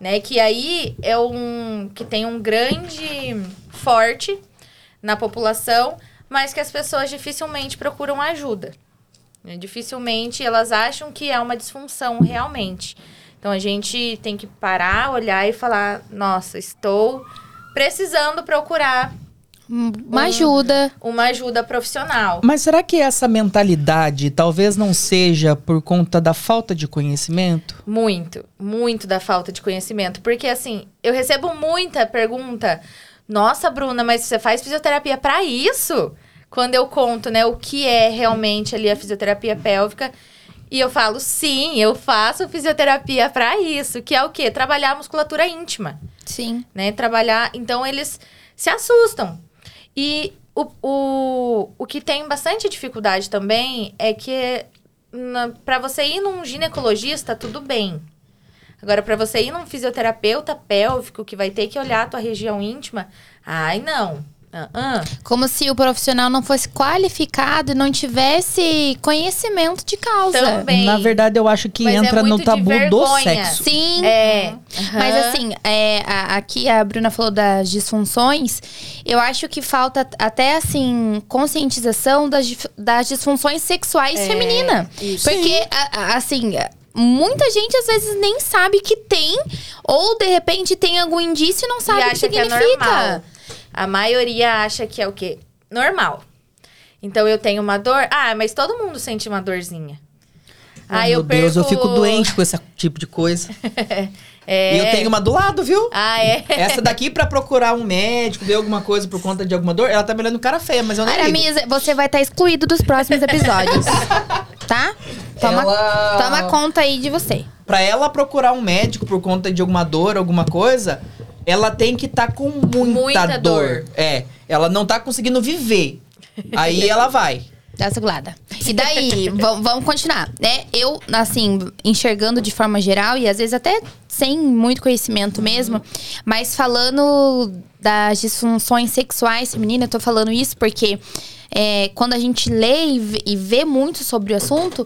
né? Que aí é um que tem um grande forte na população, mas que as pessoas dificilmente procuram ajuda. né? Dificilmente elas acham que é uma disfunção realmente. Então a gente tem que parar, olhar e falar: nossa, estou precisando procurar
Uma ajuda.
uma ajuda profissional.
Mas será que essa mentalidade talvez não seja por conta da falta de conhecimento?
Muito, muito da falta de conhecimento. Porque, assim, eu recebo muita pergunta. Nossa, Bruna, mas você faz fisioterapia para isso? Quando eu conto, né, o que é realmente ali a fisioterapia pélvica. E eu falo, sim, eu faço fisioterapia para isso. Que é o quê? Trabalhar a musculatura íntima
Sim.
né? Trabalhar. Então, eles se assustam. E o, o, o que tem bastante dificuldade também é que para você ir num ginecologista, tudo bem. Agora, para você ir num fisioterapeuta pélvico que vai ter que olhar a tua região íntima, ai, não. Ah, ah.
Como se o profissional não fosse qualificado e não tivesse conhecimento de causa.
Também.
Na verdade, eu acho que
Mas é
entra no
muito de
tabu do sexo.
Sim.
É.
Mas
aham.
assim, é, a- aqui a Bruna falou das disfunções. Eu acho que falta até assim conscientização das, das disfunções sexuais
É,
femininas.
isso.
Porque a- a- assim, muita gente às vezes nem sabe que tem ou de repente tem algum indício e não sabe
e
o que
acha que é
significa.
normal. A maioria acha que é o quê? Normal. Então eu tenho uma dor. Ah, mas todo mundo sente uma dorzinha.
Oh,
ah,
meu
eu
Deus, eu
perco-
fico doente com esse tipo de coisa.
É.
E eu tenho uma do lado, viu?
Ah, é.
Essa daqui pra procurar um médico, ver alguma coisa por conta de alguma dor, ela tá me olhando cara feia, mas eu não ligo.
Aramis, você vai estar excluído dos próximos episódios. tá? Toma,
Ela-
toma conta aí de você.
Pra ela procurar um médico por conta de alguma dor, alguma coisa, ela tem que estar com muita,
Muita
dor.
dor.
É, ela não tá conseguindo viver. Aí ela vai.
Dá essa glada. E daí, vam- vamos continuar, né? Eu, assim, enxergando de forma geral e às vezes até sem muito conhecimento mesmo, mas falando das disfunções sexuais femininas, eu tô falando isso porque é, quando a gente lê e vê, muito sobre o assunto,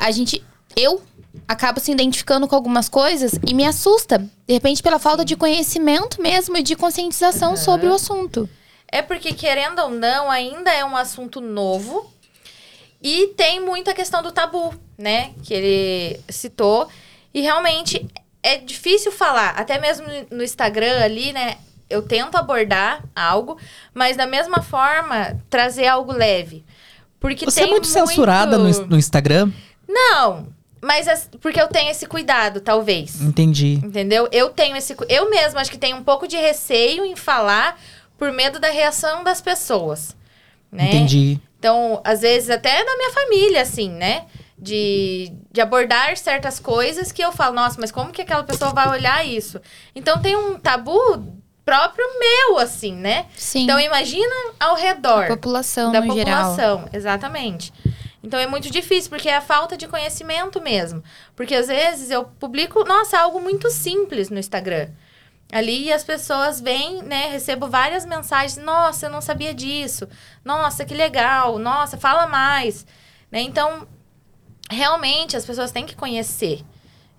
a gente. Eu acabo se identificando com algumas coisas e me assusta. De repente, pela falta de conhecimento mesmo e de conscientização sobre o assunto.
É porque, querendo ou não, ainda é um assunto novo. E tem muita questão do tabu, né? Que ele citou. E realmente é difícil falar. Até mesmo no Instagram ali, né? Eu tento abordar algo, mas da mesma forma trazer algo leve. Porque
Você
tem
é muito censurada no, no Instagram?
Não, mas as- porque eu tenho esse cuidado, talvez.
Entendi.
Entendeu? Eu tenho esse. Eu mesma acho que tenho um pouco de receio em falar por medo da reação das pessoas. Né?
Entendi.
Então, às vezes, até da minha família, assim, né? De, de abordar certas coisas que eu falo, nossa, mas como que aquela pessoa vai olhar isso? Então, tem um tabu próprio meu, assim, né?
Sim.
Então, imagina ao redor
população
da
no geral.
população, exatamente. Então é muito difícil, porque é a falta de conhecimento mesmo. Porque às vezes eu publico, nossa, algo muito simples no Instagram. Ali as pessoas vêm, né? Recebo várias mensagens, nossa, eu não sabia disso. Nossa, que legal. Nossa, fala mais. Né? Então, realmente as pessoas têm que conhecer.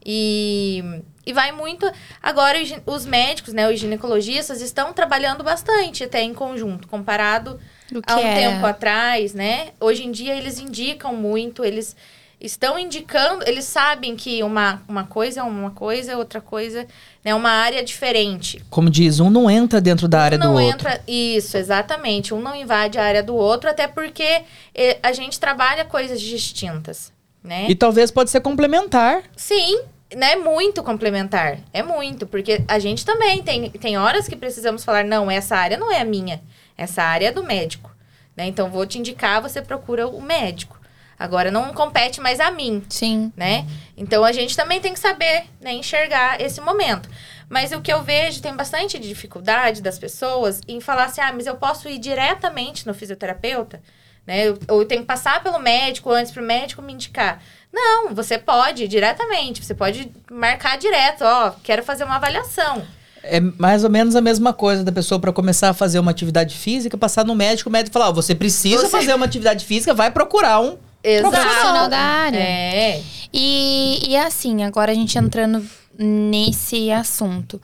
E, e vai muito. Agora, os médicos, né, os ginecologistas, estão trabalhando bastante até em conjunto, comparado há um
é.
tempo atrás, né? Hoje em dia eles indicam muito, eles estão indicando, eles sabem que uma, uma coisa é uma coisa, outra coisa é uma área diferente.
Como diz, um não entra dentro da área
não
do outro.
entra. Isso, exatamente. Um não invade a área do outro, até porque eh, a gente trabalha coisas distintas, né?
E talvez pode ser complementar.
Sim, né? Muito complementar. É muito, porque a gente também tem, tem horas que precisamos falar, não, essa área não é a minha. Essa área é do médico. Né? Então, vou te indicar, você procura o médico. Agora, não compete mais a mim
Sim.
né? Então a gente também tem que saber né, enxergar esse momento. Mas o que eu vejo, tem bastante dificuldade das pessoas em falar assim, ah, mas eu posso ir diretamente no fisioterapeuta, né? Eu- Ou eu tenho que passar pelo médico antes pro médico me indicar. Não, você pode ir diretamente, você pode marcar direto, ó, quero fazer uma avaliação.
É mais ou menos a mesma coisa da pessoa pra começar a fazer uma atividade física, passar no médico, o médico falar, ó, você precisa
Você-
fazer uma atividade física, vai procurar um
Exato.
Profissional da área.
É.
E, e assim, agora a gente entrando nesse assunto.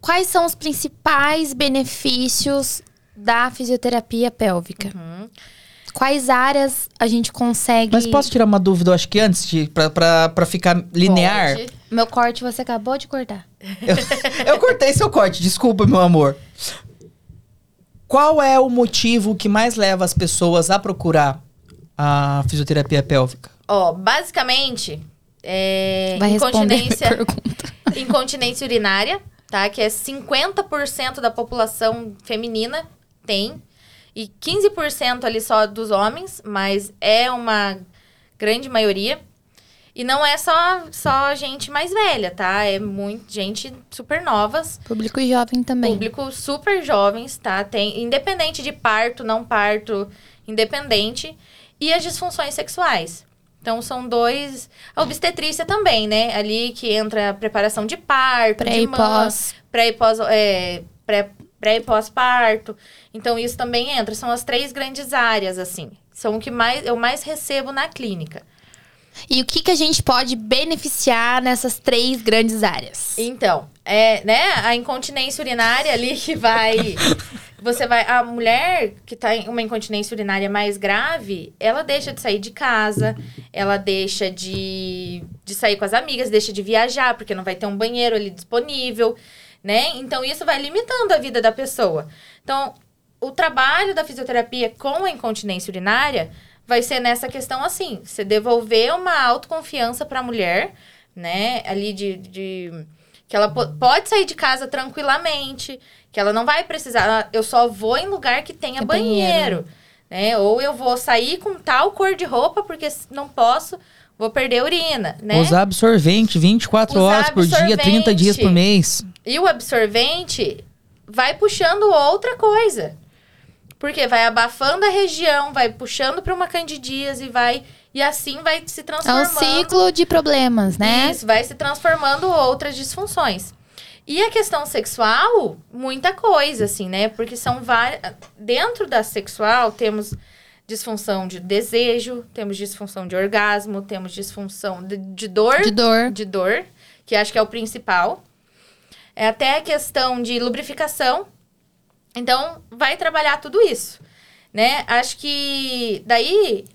Quais são os principais benefícios da fisioterapia pélvica?
Uhum.
Quais áreas a gente consegue.
Mas posso tirar uma dúvida, eu acho que antes, de, pra, pra, pra ficar linear?
Pode.
Meu corte você acabou de cortar.
Eu cortei seu corte, desculpa, meu amor. Qual é o motivo que mais leva as pessoas a procurar a fisioterapia pélvica?
Ó, basicamente, é,
Vai
incontinência, incontinência urinária, tá? Que é 50% da população feminina tem. E 15% ali só dos homens, mas é uma grande maioria. E não é só, só gente mais velha, tá? É muito gente super novas.
Público jovem também.
Público super jovens, tá? Tem, independente de parto, não parto, independente. E as disfunções sexuais. Então, são dois... A obstetrícia também, né? Ali que entra a preparação de parto,
Pré
de
e
mama,
pós.
pré e pós... É, pré, pré e pós-parto. Então, isso também entra. São as três grandes áreas, assim. São o que mais, eu mais recebo na clínica.
E o que, que a gente pode beneficiar nessas três grandes áreas?
Então, é, né, a incontinência urinária ali que vai. Você vai. A mulher que tá em uma incontinência urinária mais grave, ela deixa de sair de casa, ela deixa de, de sair com as amigas, deixa de viajar, porque não vai ter um banheiro ali disponível, né? Então, isso vai limitando a vida da pessoa. Então, o trabalho da fisioterapia com a incontinência urinária vai ser nessa questão assim: você devolver uma autoconfiança para a mulher, né? Ali de. de que ela po- pode sair de casa tranquilamente, que ela não vai precisar. ela- Eu só vou em lugar que tenha
É
banheiro, né? Ou eu vou sair com tal cor de roupa, porque não posso, vou perder urina, né?
Usar absorvente 24
Usar
horas por dia, 30 dias por mês.
E o absorvente vai puxando outra coisa. Porque vai abafando a região, vai puxando para uma candidíase, vai e assim vai se
É um
transformando.
ciclo de problemas, né?
Isso, vai se transformando outras disfunções. E a questão sexual, muita coisa, assim, né? Porque são várias. Dentro da sexual, temos disfunção de desejo, temos disfunção de orgasmo, temos disfunção de, de dor
De dor.
de dor, que acho que é o principal. É até questão de lubrificação. Então, vai trabalhar tudo isso, né? Acho que daí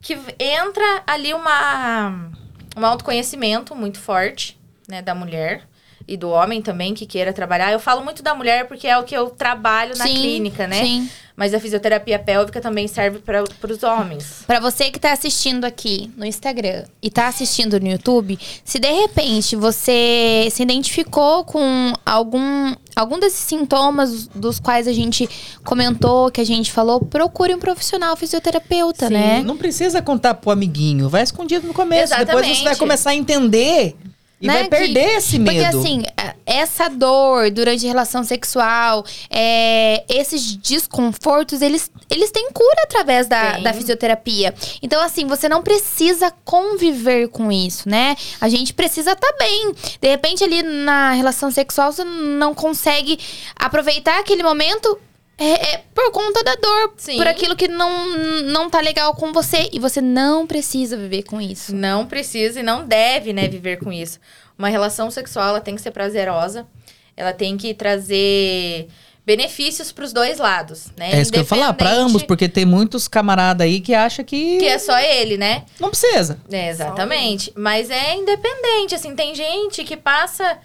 que entra ali uma um autoconhecimento muito forte, né, da mulher e do homem também que queira trabalhar. Eu falo muito da mulher porque é o que eu trabalho na
Sim,
clínica, né?
Sim.
Mas a fisioterapia pélvica também serve para os homens.
Pra você que tá assistindo aqui no Instagram e tá assistindo no YouTube, se de repente você se identificou com algum, algum desses sintomas dos quais a gente comentou, que a gente falou, procure um profissional fisioterapeuta,
Sim.
né?
Não precisa contar pro amiguinho, vai escondido no começo. Depois você vai
Exatamente.
começar a entender e
Né,
vai
que-
perder esse medo.
Porque assim, é, essa dor durante a relação sexual, é, esses desconfortos, eles, eles têm cura através da, da fisioterapia. Então, assim, você não precisa conviver com isso, né? A gente precisa estar bem. De repente, ali na relação sexual, você não consegue aproveitar aquele momento. É, é por conta da dor,
Sim.
por aquilo que não, não tá legal com você. E você não precisa viver com isso.
Não precisa e não deve, né, viver com isso. Uma relação sexual, ela tem que ser prazerosa. Ela tem que trazer benefícios para os dois lados, né?
É isso que eu ia falar, pra
Independente
ambos, porque tem muitos camaradas aí que acham que,
Que é só ele, né?
não precisa.
É, exatamente. Mas é independente, assim, tem gente que passa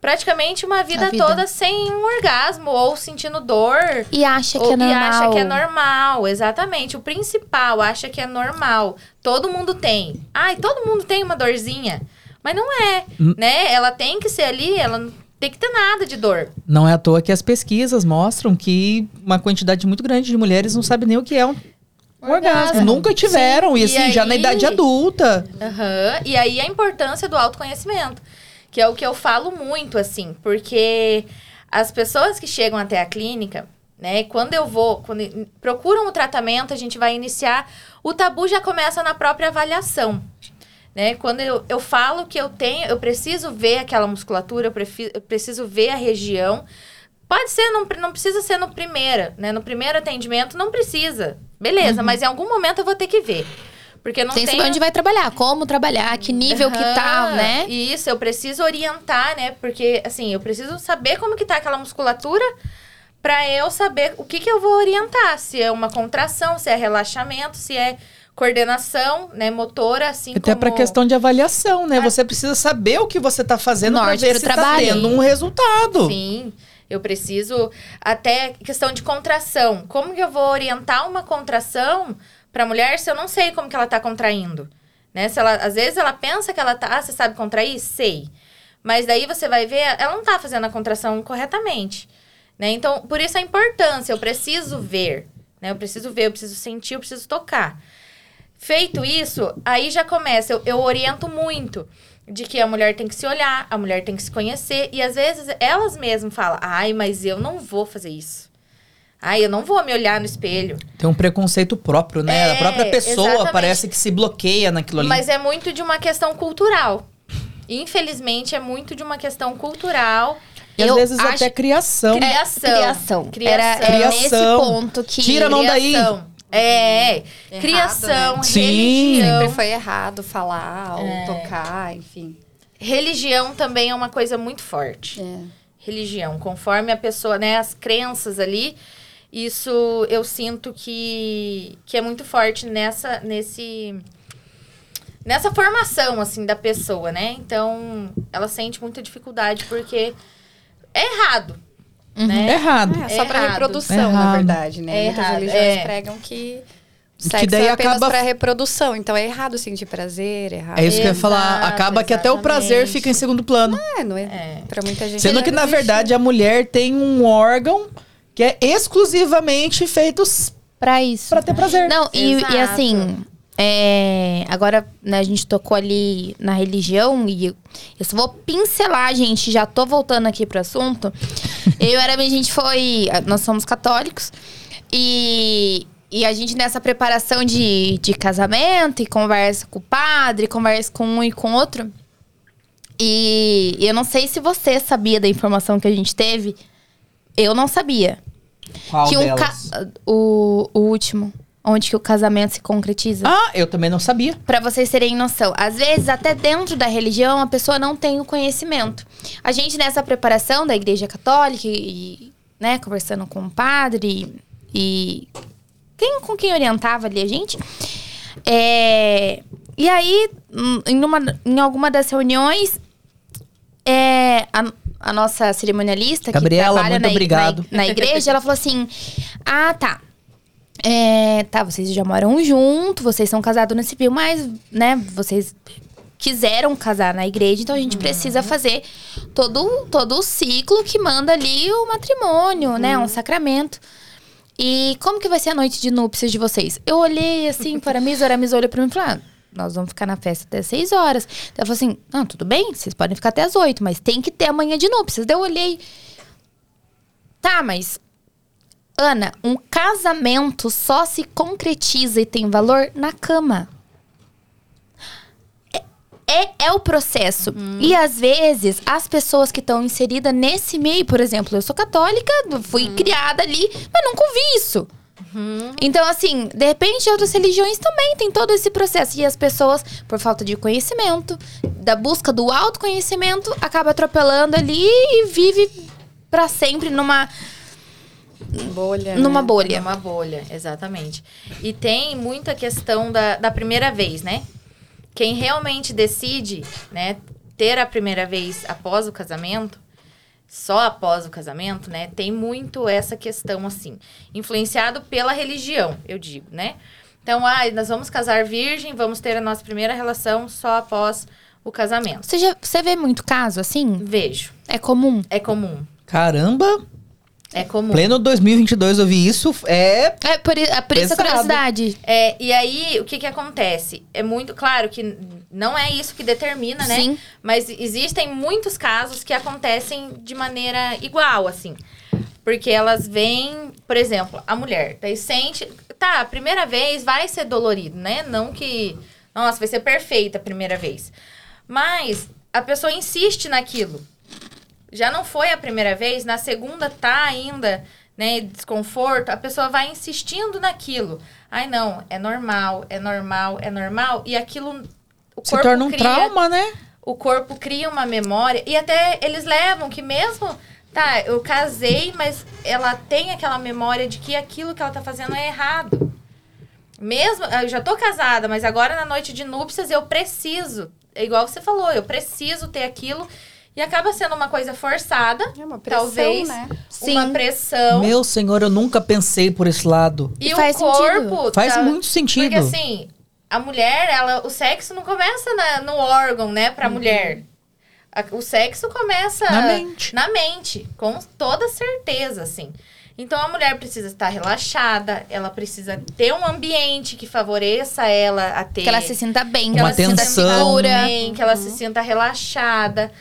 praticamente uma vida,
vida.
toda sem um orgasmo ou sentindo dor.
E acha que
ou-
é normal.
E acha que é normal, exatamente. O principal acha que é normal. Todo mundo tem. Ai, todo mundo tem uma dorzinha. Mas não é,
Hum.
né? Ela tem que ser ali, ela não tem que ter nada de dor.
Não é à toa que as pesquisas mostram que uma quantidade muito grande de mulheres não sabe nem o que é um orgasmo.
Orgasmo.
Nunca tiveram. E
E
assim, já na
aí-
idade adulta.
Aham. E aí a importância do autoconhecimento. Que é o que eu falo muito, assim, porque as pessoas que chegam até a clínica, né, quando eu vou, quando procuram o tratamento, a gente vai iniciar, o tabu já começa na própria avaliação. Né? Quando eu, eu falo que eu tenho, eu preciso ver aquela musculatura, eu, eu preciso ver a região. Pode ser, não, não precisa ser no primeiro, né? No primeiro atendimento, não precisa. Beleza, mas em algum momento eu vou ter que ver. Porque não
Tem saber onde vai trabalhar, como trabalhar, que nível que tá, né?
Isso, eu preciso orientar, né? Porque, assim, eu preciso saber como que tá aquela musculatura pra eu saber o que que eu vou orientar. Se é uma contração, se é relaxamento, se é coordenação, né? Motora, assim
Até
como...
pra questão de avaliação, né?
Ah.
Você precisa saber o que você tá fazendo pra
Norte
ver se tá
trabalho.
tendo um resultado.
Sim, eu preciso até questão de contração. Como que eu vou orientar uma contração para mulher se eu não sei como que ela tá contraindo? Né? Se ela, às vezes ela pensa que ela tá, ah, você sabe contrair? Sei. Mas daí você vai ver, ela não tá fazendo a contração corretamente. Né? Então, por isso a importância, eu preciso ver. Né? Eu preciso ver, eu preciso sentir, eu preciso tocar. Feito isso, aí já começa. Eu, eu oriento muito de que a mulher tem que se olhar, a mulher tem que se conhecer. E às vezes elas mesmas falam: ai, mas eu não vou fazer isso. Ai, eu não vou me olhar no espelho.
Tem um preconceito próprio, né?
É,
a própria pessoa
exatamente.
parece que se bloqueia naquilo ali.
Mas é muito de uma questão cultural. Infelizmente, é muito de uma questão cultural.
e às vezes
acho-
até criação.
Criação.
Criação.
Criação.
Era, era nesse
Criação.
ponto que...
Tira a mão daí.
Criação. É,
Errado,
criação,
né?
Sim.
religião.
Sempre foi errado falar ou
É.
tocar, enfim.
Religião também é uma coisa muito forte.
É.
religião, conforme a pessoa, né, as crenças ali, isso eu sinto que, que é muito forte nessa nesse nessa formação assim da pessoa, né? Então, ela sente muita dificuldade porque é errado, né?
Errado.
É, só pra
Errado.
reprodução,
Errado.
na verdade, né?
É
Muitas
errado,
religiões
é.
pregam que
Que
sexo
daí
é apenas
acaba-
pra reprodução. Então é errado sentir prazer, é errado.
É isso que eu ia falar. Acaba que até o prazer
exatamente.
fica em segundo plano.
É, não é,
É.
pra muita gente.
Sendo
não
que, na verdade, a mulher tem um órgão que é exclusivamente feito s-
Pra isso.
pra ter prazer.
Não, e, e assim, é, agora né, a gente tocou ali na religião e eu, eu só vou pincelar, gente, já tô voltando aqui pro assunto. eu e o Arame, a gente foi. Nós somos católicos e. E a gente nessa preparação de, de casamento e conversa com o padre, conversa com um e com outro. E eu não sei se você sabia da informação que a gente teve. Eu não sabia
Qual
que um ca- o, o último, onde que o casamento se concretiza.
Ah, eu também não sabia.
Pra vocês terem noção. Às vezes, até dentro da religião, a pessoa não tem o conhecimento. A gente, nessa preparação da igreja católica e, né, conversando com o padre e quem, com quem orientava ali a gente. é, e aí, hum, em, uma, em alguma das reuniões, é, a, a nossa cerimonialista,
Gabriela,
que trabalha
muito
na,
obrigado.
na, na igreja, ela falou assim: Ah, tá. É, tá, vocês já moram junto, vocês são casados no civil, mas, né, vocês quiseram casar na igreja, então a gente precisa fazer todo, todo o ciclo que manda ali o matrimônio, né, um sacramento. E como que vai ser a noite de núpcias de vocês? Eu olhei assim para a Miss, a Aramis olhou para mim e falou: ah, nós vamos ficar na festa até 6 horas. Ela falou assim: não, tudo bem, vocês podem ficar até as 8, mas tem que ter a manhã de núpcias. Daí eu olhei. Tá, mas. Ana, um casamento só se concretiza e tem valor na cama. É, é, é o processo. E às vezes, as pessoas que estão inseridas nesse meio, por exemplo, eu sou católica, fui criada ali, mas nunca ouvi isso. Então, assim, de repente, outras religiões também têm todo esse processo. E as pessoas, por falta de conhecimento, da busca do autoconhecimento, acaba atropelando ali e vive pra sempre numa,
Bolha.
numa
né?
bolha.
É uma bolha, exatamente. E tem muita questão da, da primeira vez, né? Quem realmente decide, né, ter a primeira vez após o casamento, só após o casamento, né, tem muito essa questão, assim, influenciado pela religião, eu digo, né? Então, ah, nós vamos casar virgem, vamos ter a nossa primeira relação só após o casamento.
Você, já, você vê muito caso assim?
Vejo,
É comum?
é comum.
Caramba!
É comum.
Pleno 2022 ouvir isso é.
É por, é por isso a curiosidade.
É, e aí, o que que acontece? É muito claro que não é isso que determina, né?
Sim.
Mas existem muitos casos que acontecem de maneira igual, assim. Porque elas vêm, por exemplo, a mulher, daí sente. Tá, a primeira vez vai ser dolorido, né? Não que. Nossa, vai ser perfeita a primeira vez. Mas a pessoa insiste naquilo. Já não foi a primeira vez, na segunda tá ainda, né, desconforto, a pessoa vai insistindo naquilo. Ai, não, é normal, é normal, é normal. E aquilo. O
Se torna um
cria-
trauma, né?
o corpo cria uma memória e até eles levam que mesmo tá, eu casei, mas ela tem aquela memória de que aquilo que ela tá fazendo é errado. Mesmo, eu já tô casada, mas agora na noite de núpcias eu preciso, é igual você falou, eu preciso ter aquilo e acaba sendo uma coisa forçada,
É uma pressão,
talvez
né?
Sim.
uma pressão.
Meu senhor, eu nunca pensei por esse lado.
E
Faz
o corpo
sentido.
Faz
tá-
muito sentido.
Porque assim, a mulher, ela, o sexo não começa na- no órgão, né, pra mulher. A- o sexo começa
Na mente.
na mente, com toda certeza, assim. Então a mulher precisa estar relaxada, ela precisa ter um ambiente que favoreça ela a ter
Que ela se sinta bem, que
Uma
ela se sinta segura.
bem, que ela se sinta relaxada.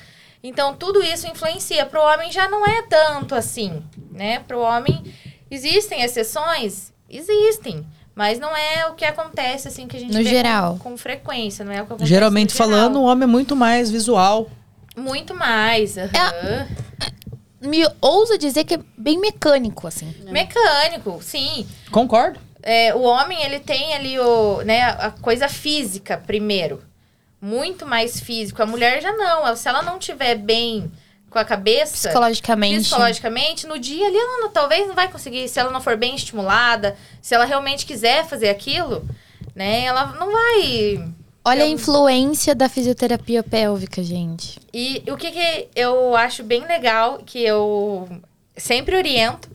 Então, tudo isso influencia. Pro homem já não é tanto assim, né? Pro homem, existem exceções? Existem. Mas não é o que acontece, assim, que a gente
No
vê
geral.
Com, com frequência. Não é o que acontece
Geralmente
no geral.
falando, o homem é muito mais visual.
Muito mais. aham.
Me ousa dizer que é bem mecânico, assim.
Mecânico, sim.
Concordo.
É, o homem, ele tem ali o, né, a coisa física primeiro. Muito mais físico. A mulher já não. Se ela não tiver bem com a cabeça...
Psicologicamente.
Psicologicamente, no dia ali, ela não- talvez não vai conseguir. Se ela não for bem estimulada, se ela realmente quiser fazer aquilo, né? Ela não vai...
Olha a
Eu-
influência da fisioterapia pélvica, gente.
E o que, que eu acho bem legal, que eu sempre oriento,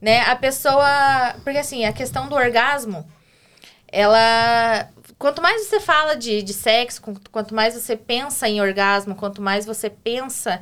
né? A pessoa. Porque assim, a questão do orgasmo, ela. Quanto mais você fala de, de sexo, quanto mais você pensa em orgasmo, quanto mais você pensa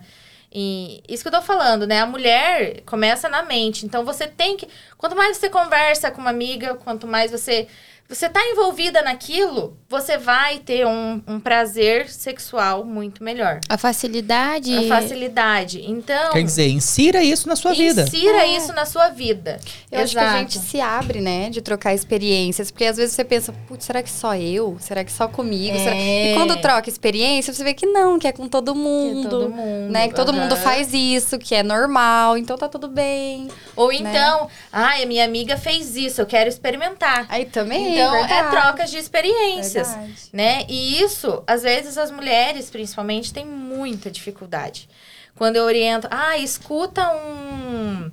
em. Isso que eu tô falando, né? A mulher começa na mente. Então você tem que. Quanto mais você conversa com uma amiga, quanto mais você. Você tá envolvida naquilo, você vai ter um, um prazer sexual muito melhor.
A facilidade.
A facilidade. Então,
Quer dizer, insira isso na sua vida.
insira
É.
isso na sua vida.
Eu acho que a
Exato.
gente se abre, né, de trocar experiências, porque às vezes você pensa, putz, será que só eu? Será que só comigo? Será-
É.
E quando troca experiência, você vê que não, que é com todo mundo.
todo mundo,
Né? Que todo mundo
aham.
faz isso, que é normal, então tá tudo bem.
Ou então, ai, a minha amiga fez isso, eu quero experimentar.
Aí também.
então, é
verdade.
trocas de experiências.
Verdade.
né? E isso, às vezes, as mulheres, principalmente, têm muita dificuldade. Quando eu oriento, ah, escuta um.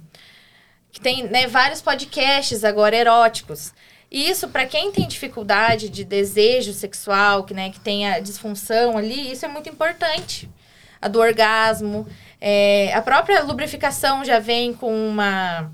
Que tem né, vários podcasts agora eróticos. E Isso, para quem tem dificuldade de desejo sexual, que, né, que tem a disfunção ali, isso é muito importante. A do orgasmo. é, a própria lubrificação já vem com uma.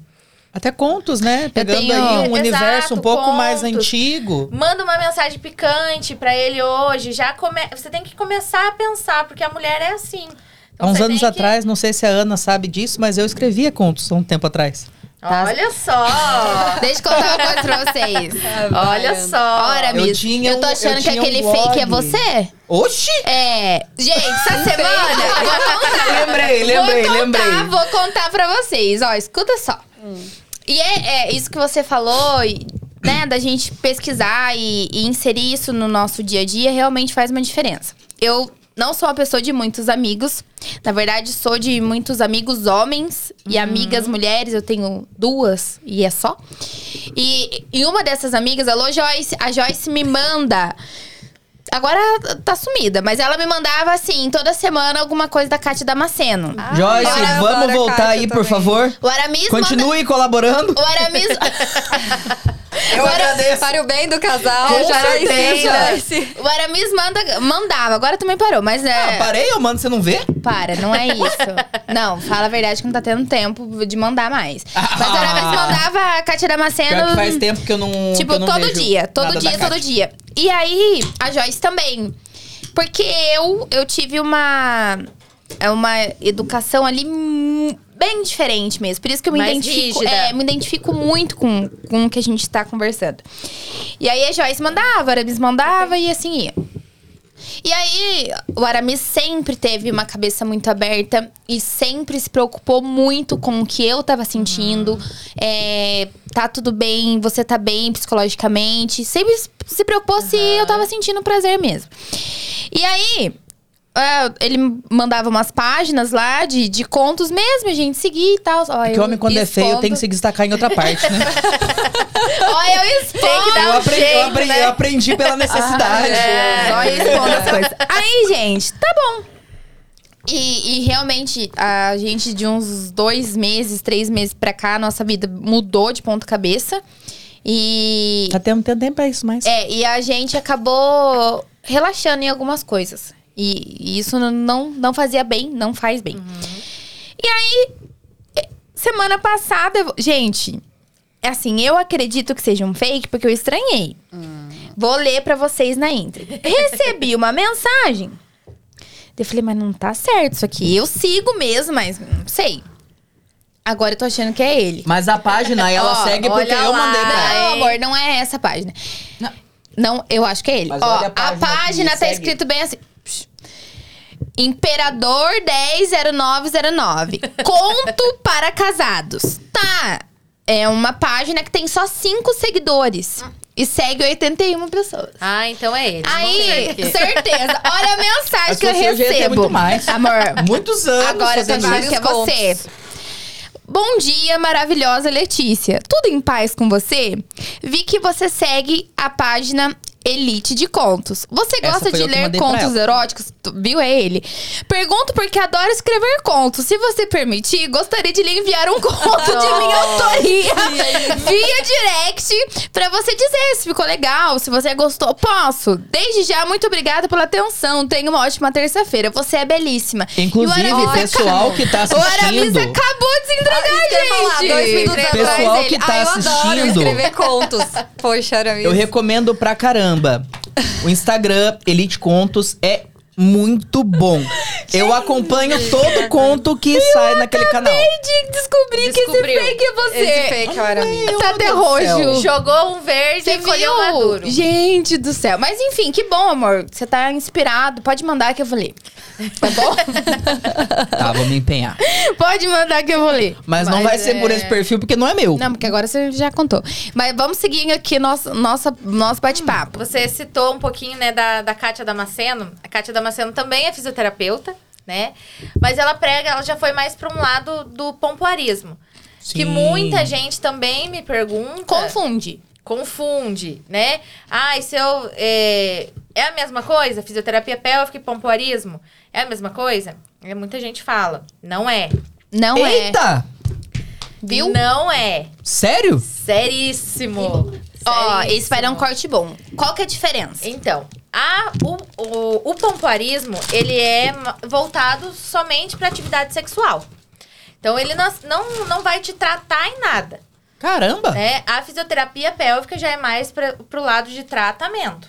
Até contos, né? Pegando
tenho-
aí um
Exato,
universo um pouco mais
contos.
antigo.
Manda uma mensagem picante pra ele hoje. Já come... Você tem que começar a pensar, porque a mulher é assim. Então,
Há uns anos
que-
atrás, não sei se a Ana sabe disso, mas eu escrevia contos há um tempo atrás.
Olha só!
Deixa eu contar uma coisa pra vocês.
Olha só!
Ora,
Eu
Miss,
tinha
eu tô
um-
achando
eu
que
um
aquele
blog.
fake é você?
Oxi!
É. Gente, essa semana. vou contar.
Lembrei, lembrei,
vou contar,
lembrei.
Vou contar pra vocês. Ó, escuta só. E é, é isso que você falou, e, né? Da gente pesquisar e, e inserir isso no nosso dia a dia realmente faz uma diferença. Eu não sou uma pessoa de muitos amigos. Na verdade, sou de muitos amigos homens e amigas mulheres. Eu tenho duas e é só. E, e uma dessas amigas, alô Joyce, a Joyce me manda. Agora tá sumida, mas ela me mandava assim, toda semana alguma coisa da Cátia Damasceno.
Ah,
Joyce,
adoro
vamos voltar aí, por
também.
favor.
O Aramis manda.
Continue colaborando.
O Aramis.
Eu agradeço.
Para o bem do casal,
Com
já
certeza.
O Aramis manda, mandava, agora também parou, mas é.
Ah, parei, eu mando, você não vê?
Para, não é isso. não, fala a verdade que não tá tendo tempo de mandar mais. Mas o Aramis mandava a Cátia Damasceno.
Pior que faz tempo que eu não.
Tipo,
eu não
todo
vejo
dia, todo dia, todo dia. E aí, a Joyce também. Porque eu, eu tive uma. É uma educação ali mu- bem diferente mesmo. Por isso que eu me
Mais
identifico,
rígida.
é, me identifico muito com, com o que a gente tá conversando. E aí a Joyce mandava, a Aramis mandava e assim ia. E aí, o Aramis sempre teve uma cabeça muito aberta e sempre se preocupou muito com o que eu tava sentindo. É, tá tudo bem, você tá bem psicologicamente. Sempre se preocupou se eu tava sentindo prazer mesmo. E aí, é, ele mandava umas páginas lá de, de contos mesmo, a gente seguia e tal. Ó,
Porque
eu
homem, quando é feio,
expondo-
tem que se destacar em outra parte, né?
Ó, eu expondo.
Tem que dar
eu,
um
aprendi, eu,
jeito,
aprendi,
né?
eu aprendi pela necessidade.
É, só expondo as coisas. Aí, gente, tá bom. E, e realmente, a gente, de uns dois meses, três meses pra cá, a nossa vida mudou de ponta cabeça. E.
Tá tendo, tendo tempo pra isso, mas.
É, e a gente acabou relaxando em algumas coisas. E, e isso não, não fazia bem, não faz bem. E aí, semana passada, eu- gente, é assim, eu acredito que seja um fake porque eu estranhei. Vou ler pra vocês na íntegra. Recebi uma mensagem. Eu falei, mas não tá certo isso aqui. Eu sigo mesmo, mas não sei. Agora eu tô achando que é ele.
Mas a página, ela
Ó,
segue porque
olha
eu
lá.
mandei pra ela.
Não, amor, não é essa página.
Não.
Não, eu acho que é ele.
Mas
Ó,
olha a
a
página
página,
aqui,
tá
segue.
escrito bem assim. Imperador 100909. Conto para casados. Tá. É uma página que tem só cinco seguidores. E segue 81 pessoas.
Ah, então é ele.
Aí, certeza. Olha a mensagem que eu recebo.
muito mais.
Amor,
Muitos anos
Agora eu tô que é você. Bom dia, maravilhosa Letícia. Tudo em paz com você? Vi que você segue a página Elite de Contos. Você gosta de ler contos eróticos? Tu- Viu? É ele. Pergunto porque adoro escrever contos. Se você permitir, gostaria de lhe enviar um conto de minha autoria via direct pra você dizer se ficou legal, se você gostou. Posso? Desde já, muito obrigada pela atenção. Tenha uma ótima terça-feira. Você é belíssima. O
Inclusive,
Aramis
pessoal
acabou-
que tá
O Aramis
assistindo.
acabou de se entregar,
falar,
gente.
dois minutos
Pessoal
atrás
que
ele.
tá
ah, eu adoro
assistindo.
escrever contos. Poxa, era
Eu recomendo pra caramba. O Instagram Elite Contos é muito bom. Eu acompanho todo conto que sai naquele canal.
de descobrir que esse fake é você.
Esse fake era minha.
Tá até roxo.
Jogou um verde
Você
e colheu
viu?
maduro.
Gente do céu. Mas enfim, que bom, amor. Você tá inspirado. Pode mandar que eu vou ler. Tá bom?
Tá, vou me empenhar.
Pode mandar que eu vou ler.
Mas, não
Mas
vai ser por
é-
esse perfil, porque não é meu.
Não, porque agora você já contou. Mas vamos seguir aqui nosso, nossa, nosso bate-papo.
Você citou um pouquinho, né, da, da Kátia Damasceno. A Kátia Damasceno também é fisioterapeuta, né? Mas ela prega, ela já foi mais para um lado do pompoarismo. Que
Sim.
muita gente também me pergunta.
Confunde.
confunde, né? Ah, se eu. É, é a mesma coisa? Fisioterapia pélvica e pompoarismo? É a mesma coisa? É, muita gente fala. Não é.
Não é.
Eita!
Viu?
Não é.
Sério?
Seríssimo.
Ó,
Seríssimo.
esse vai dar um corte bom. Qual que é a diferença?
Então, a, o, o, o pompoarismo, ele é voltado somente para atividade sexual. Então, ele não, não, não vai te tratar em nada.
Caramba!
né? A fisioterapia pélvica já é mais para o lado de tratamento.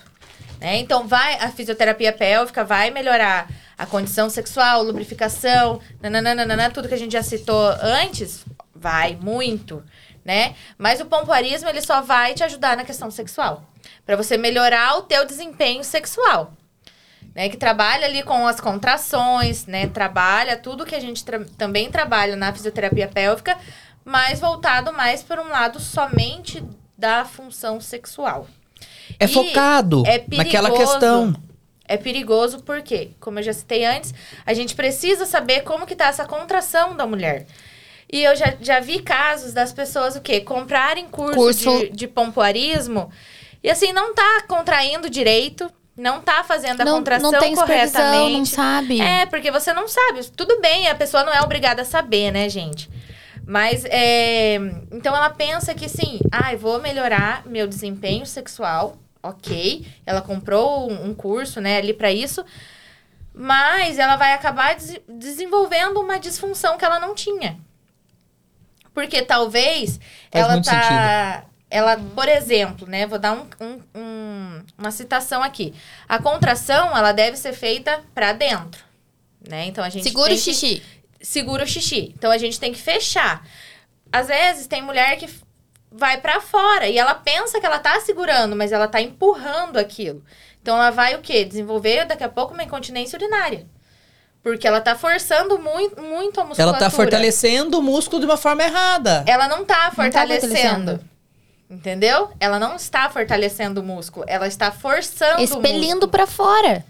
Né? Então, vai a fisioterapia pélvica vai melhorar a condição sexual, lubrificação, nananana, tudo que a gente já citou antes, vai muito, né? Mas o pompoarismo, ele só vai te ajudar na questão sexual. Para você melhorar o teu desempenho sexual. Né, que trabalha ali com as contrações, né? Trabalha tudo que a gente tra- também trabalha na fisioterapia pélvica, mas voltado mais para um lado somente da função sexual.
É
E
focado
é perigoso.
naquela questão.
É perigoso porque, como eu já citei antes, a gente precisa saber como que tá essa contração da mulher. E eu já, já vi casos das pessoas o quê? Comprarem curso,
Curso.
De, de pompoarismo e assim, não tá contraindo direito, não tá fazendo a
não,
contração
não tem
corretamente.
não sabe.
É, porque você não sabe. Tudo bem, a pessoa não é obrigada a saber, né, gente? Mas, é... Então, ela pensa que, sim, ah, eu vou melhorar meu desempenho sexual, ok. Ela comprou um, curso, né, ali pra isso. Mas ela vai acabar des- desenvolvendo uma disfunção que ela não tinha. Porque talvez
Faz
ela tá... Ela, por exemplo, né? Vou dar um, um- um- uma citação aqui. A contração, ela deve ser feita pra dentro, né? Então a gente
Segura
tem
o
que-
xixi.
segura o xixi. Então a gente tem que fechar. Às vezes tem mulher que vai pra fora e ela pensa que ela tá segurando, mas ela tá empurrando aquilo. Então ela vai o quê? Desenvolver daqui a pouco uma incontinência urinária. Porque ela tá forçando muito, muito a musculatura.
Ela tá fortalecendo o músculo de uma forma errada.
Ela não tá fortalecendo.
fortalecendo.
Entendeu? Ela não está fortalecendo o músculo. Ela está forçando o
Expelindo pra fora.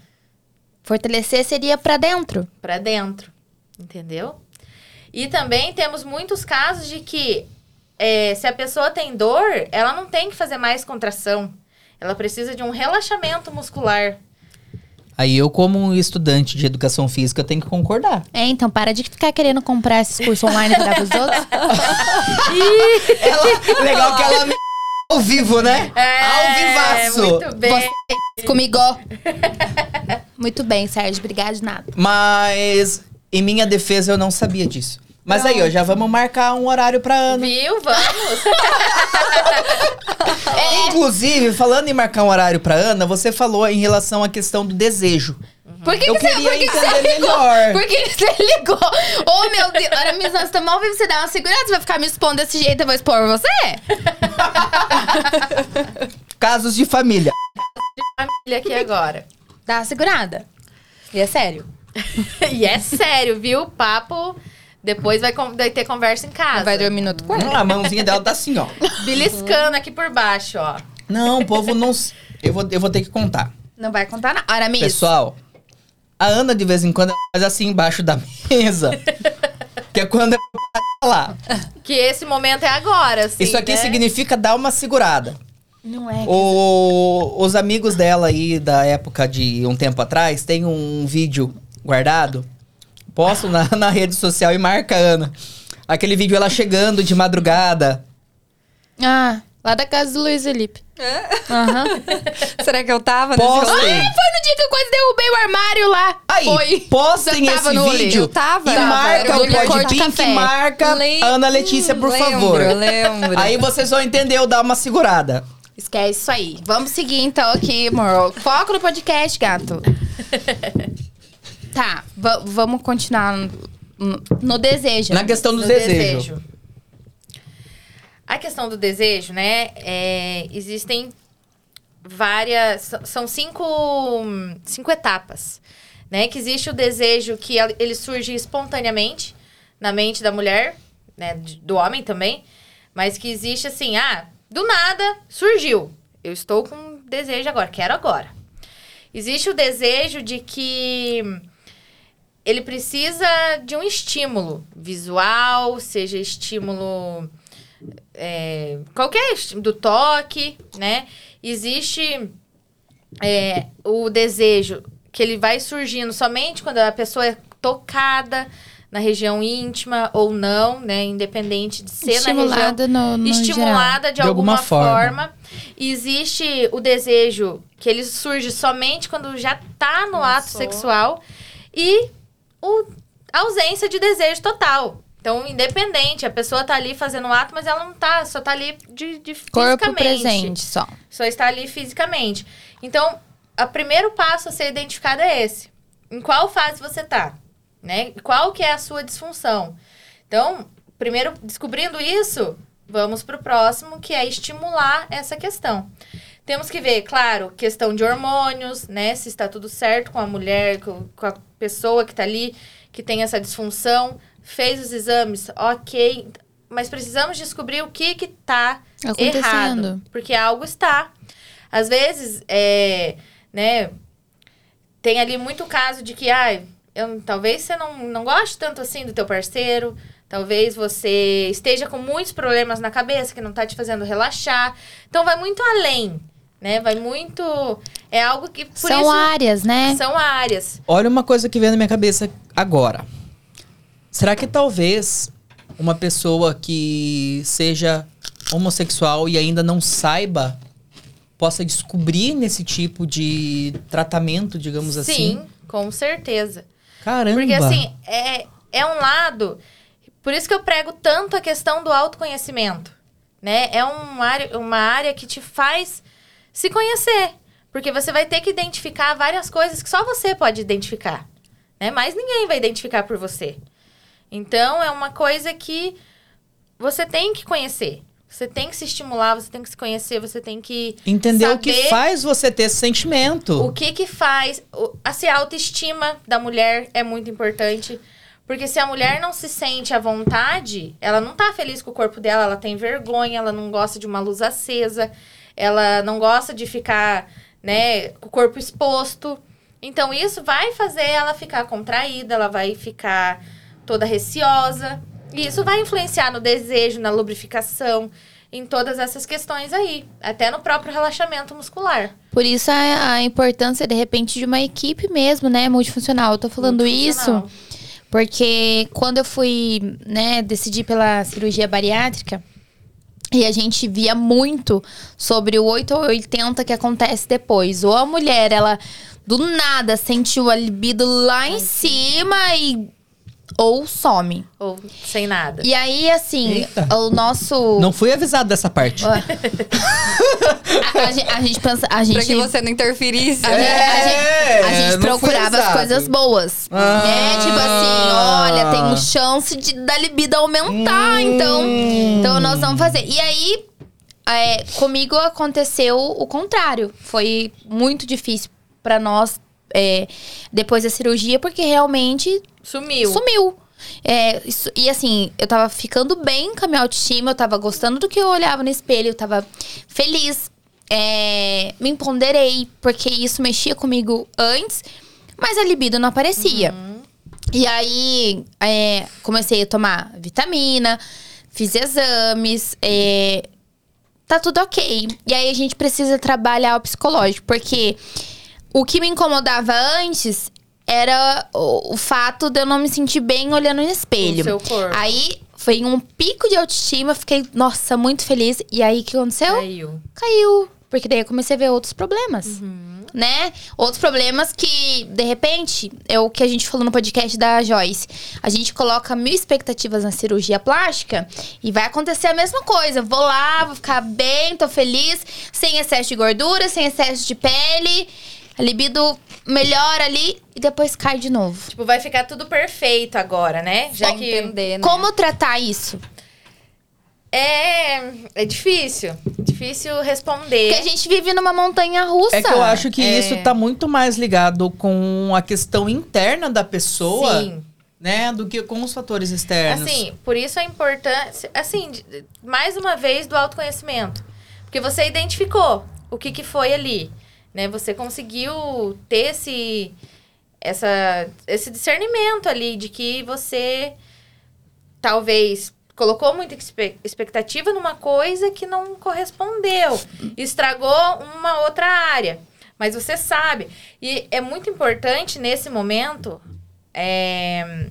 Fortalecer seria pra dentro.
pra dentro. Entendeu? E também temos muitos casos de que é, se a pessoa tem dor, ela não tem que fazer mais contração. Ela precisa de um relaxamento muscular.
Aí eu, como um estudante de educação física, tenho que concordar.
É, então para de ficar querendo comprar esses cursos online pra dar pros outros.
Ela, legal que ela me ao vivo, né? ao vivaço.
É, Muito bem.
Você comigo. Muito bem, Sérgio. Obrigada de nada.
Mas, em minha defesa, eu não sabia disso. Mas aí, ó, já vamos marcar um horário pra Ana.
Viu? Vamos.
Inclusive, falando em marcar um horário pra Ana, você falou em relação à questão do desejo.
Por que,
Eu
que você,
queria
por que que você ligou?
melhor.
Por que, você ligou? Ô, meu Deus. Olha, minha nós estamos ao vivo. Você dá uma segurada, você vai ficar me expondo desse jeito, eu vou expor você?
Casos de família.
Família aqui agora.
Dá uma segurada. E é sério.
E é sério, viu? O papo. Depois vai, vai ter conversa em casa.
Vai dormir no outro quarto.
A mãozinha dela tá assim, ó.
Beliscando aqui por baixo, ó.
Não, o povo não. Eu vou, eu vou ter que contar.
Não vai contar nada. Ora, Miss.
Pessoal, a Ana de vez em quando faz assim embaixo da mesa. que é quando é de falar.
Que esse momento é agora, assim,
Isso aqui
né?
significa dar uma segurada.
Não é.
O- os amigos dela aí da época de um tempo atrás tem um vídeo guardado. Posto na, na rede social e marca a Ana. Aquele vídeo ela chegando de madrugada.
Ah, lá da casa do Luiz Felipe. Aham.
Será que eu tava nesse
Postem.
rolê?
Ai, foi no dia que eu quase derrubei o armário lá.
Aí,
Foi.
postem
Eu tava
esse
no rolê.
vídeo
Eu tava.
e
Tava,
marca
era
o
do licor de
Podpink e
café.
marca
Lem-
a Ana Letícia, por
lembro,
favor.
lembro.
Aí vocês vão entender o dar uma segurada.
Esquece isso aí. Vamos seguir então aqui, amor. Foco no podcast, gato. tá, va- vamos continuar no, no- desejo.
Na questão do
No
desejo.
Questão do desejo, né? é, existem várias. São cinco, cinco etapas. Né? Que existe o desejo que el- ele surge espontaneamente na mente da mulher, né? Do homem também. Mas que existe assim, ah, do nada surgiu. Eu estou com desejo agora, quero agora. Existe o desejo de que ele precisa de um estímulo visual, seja estímulo é, qualquer do toque, né? Existe é, o desejo que ele vai surgindo somente quando a pessoa é tocada na região íntima ou não, né? Independente de ser na região
Estimulada no, no
estimulada de,
De alguma
alguma,
forma.
forma. Existe o desejo que ele surge somente quando já tá no ato sexual e o, a ausência de desejo total. Então, independente, a pessoa tá ali fazendo o ato, mas ela não tá, só tá ali de, de
Corpo
fisicamente.
presente só.
Só está ali fisicamente. Então, o primeiro passo a ser identificado é esse. Em qual fase você tá? Né? Qual que é a sua disfunção? Então, primeiro descobrindo isso, vamos pro próximo, que é estimular essa questão. Temos que ver, claro, questão de hormônios, né? Se está tudo certo com a mulher, com, com a pessoa que tá ali, que tem essa disfunção. Fez os exames, ok. Mas precisamos descobrir o que que tá
Acontecendo.
errado. Porque algo está. Às vezes, é, né, tem ali muito caso de que, ai, eu, talvez você não, não goste tanto assim do teu parceiro, talvez você esteja com muitos problemas na cabeça que não tá te fazendo relaxar. Então, vai muito além, né? Vai muito... É algo que, por
São
isso,
áreas, né?
são áreas.
Olha uma coisa que vem na minha cabeça agora. Será que talvez uma pessoa que seja homossexual e ainda não saiba possa descobrir nesse tipo de tratamento, digamos assim?
Sim, com certeza.
Caramba.
Porque assim, é, é um lado. Por isso que eu prego tanto a questão do autoconhecimento. Né? É uma área, uma área que te faz se conhecer. Porque você vai ter que identificar várias coisas que só você pode identificar. Né? Mas ninguém vai identificar por você. Então, é uma coisa que você tem que conhecer. Você tem que se estimular, você tem que se conhecer, você tem que
Entender o que faz você ter esse sentimento.
o que que faz. Assim, a autoestima da mulher é muito importante. Porque se a mulher não se sente à vontade, ela não tá feliz com o corpo dela, ela tem vergonha, ela não gosta de uma luz acesa, ela não gosta de ficar, né, com o corpo exposto. Então isso vai fazer ela ficar contraída, ela vai ficar toda receosa. E isso vai influenciar no desejo, na lubrificação, em todas essas questões aí, até no próprio relaxamento muscular.
Por isso a, a importância, de repente, de uma equipe mesmo, né? Multifuncional. Eu tô falando isso porque quando eu fui, né, decidir pela cirurgia bariátrica, e a gente via muito sobre o 8 ou 80 que acontece depois. Ou a mulher, ela do nada sentiu a libido lá em cima e. Ou some.
Ou sem nada.
E aí, assim,
Eita.
o nosso.
Não fui avisado dessa parte.
A, a gente- a gente pensa. A gente,
Pra que você não interferisse.
A gente, a
É,
gente- a gente
fui
procurava as coisas boas.
Ah.
né? Tipo assim, olha, tem chance de da libido aumentar.
Hum.
Então, então nós vamos fazer. E aí, é, comigo aconteceu o contrário. Foi muito difícil pra nós é, depois da cirurgia, porque realmente
Sumiu.
sumiu. É, isso- e assim, eu tava ficando bem com a minha autoestima, eu tava gostando do que eu olhava no espelho, eu tava feliz. É, me empoderei, porque isso mexia comigo antes, mas a libido não aparecia. E aí, é, comecei a tomar vitamina, fiz exames, é, tá tudo ok. E aí a gente precisa trabalhar o psicológico, porque o que me incomodava antes era o, o fato de eu não me sentir bem olhando no espelho.
O seu corpo.
Aí foi um pico de autoestima, fiquei, nossa, muito feliz. E aí o que aconteceu?
Caiu.
Caiu. Porque daí eu comecei a ver outros problemas.
Uhum.
Né? Outros problemas que, de repente, é o que a gente falou no podcast da Joyce. A gente coloca mil expectativas na cirurgia plástica e vai acontecer a mesma coisa. Vou lá, vou ficar bem, tô feliz, sem excesso de gordura, sem excesso de pele. A libido melhora ali e depois cai de novo.
Tipo, vai ficar tudo perfeito agora, né? Já que
entender, né?
Como tratar isso?
é é difícil, difícil responder.
Porque a gente vive numa montanha russa.
É que eu acho que
É.
isso tá muito mais ligado com a questão interna da pessoa,
Sim.
né? Do que com os fatores externos.
Assim, por isso a importância, assim, mais uma vez do autoconhecimento. Porque você identificou o que, que foi ali, né? Você conseguiu ter esse, essa, esse discernimento ali de que você talvez colocou muita expe- expectativa numa coisa que não correspondeu, estragou uma outra área. Mas você sabe. E é muito importante nesse momento é,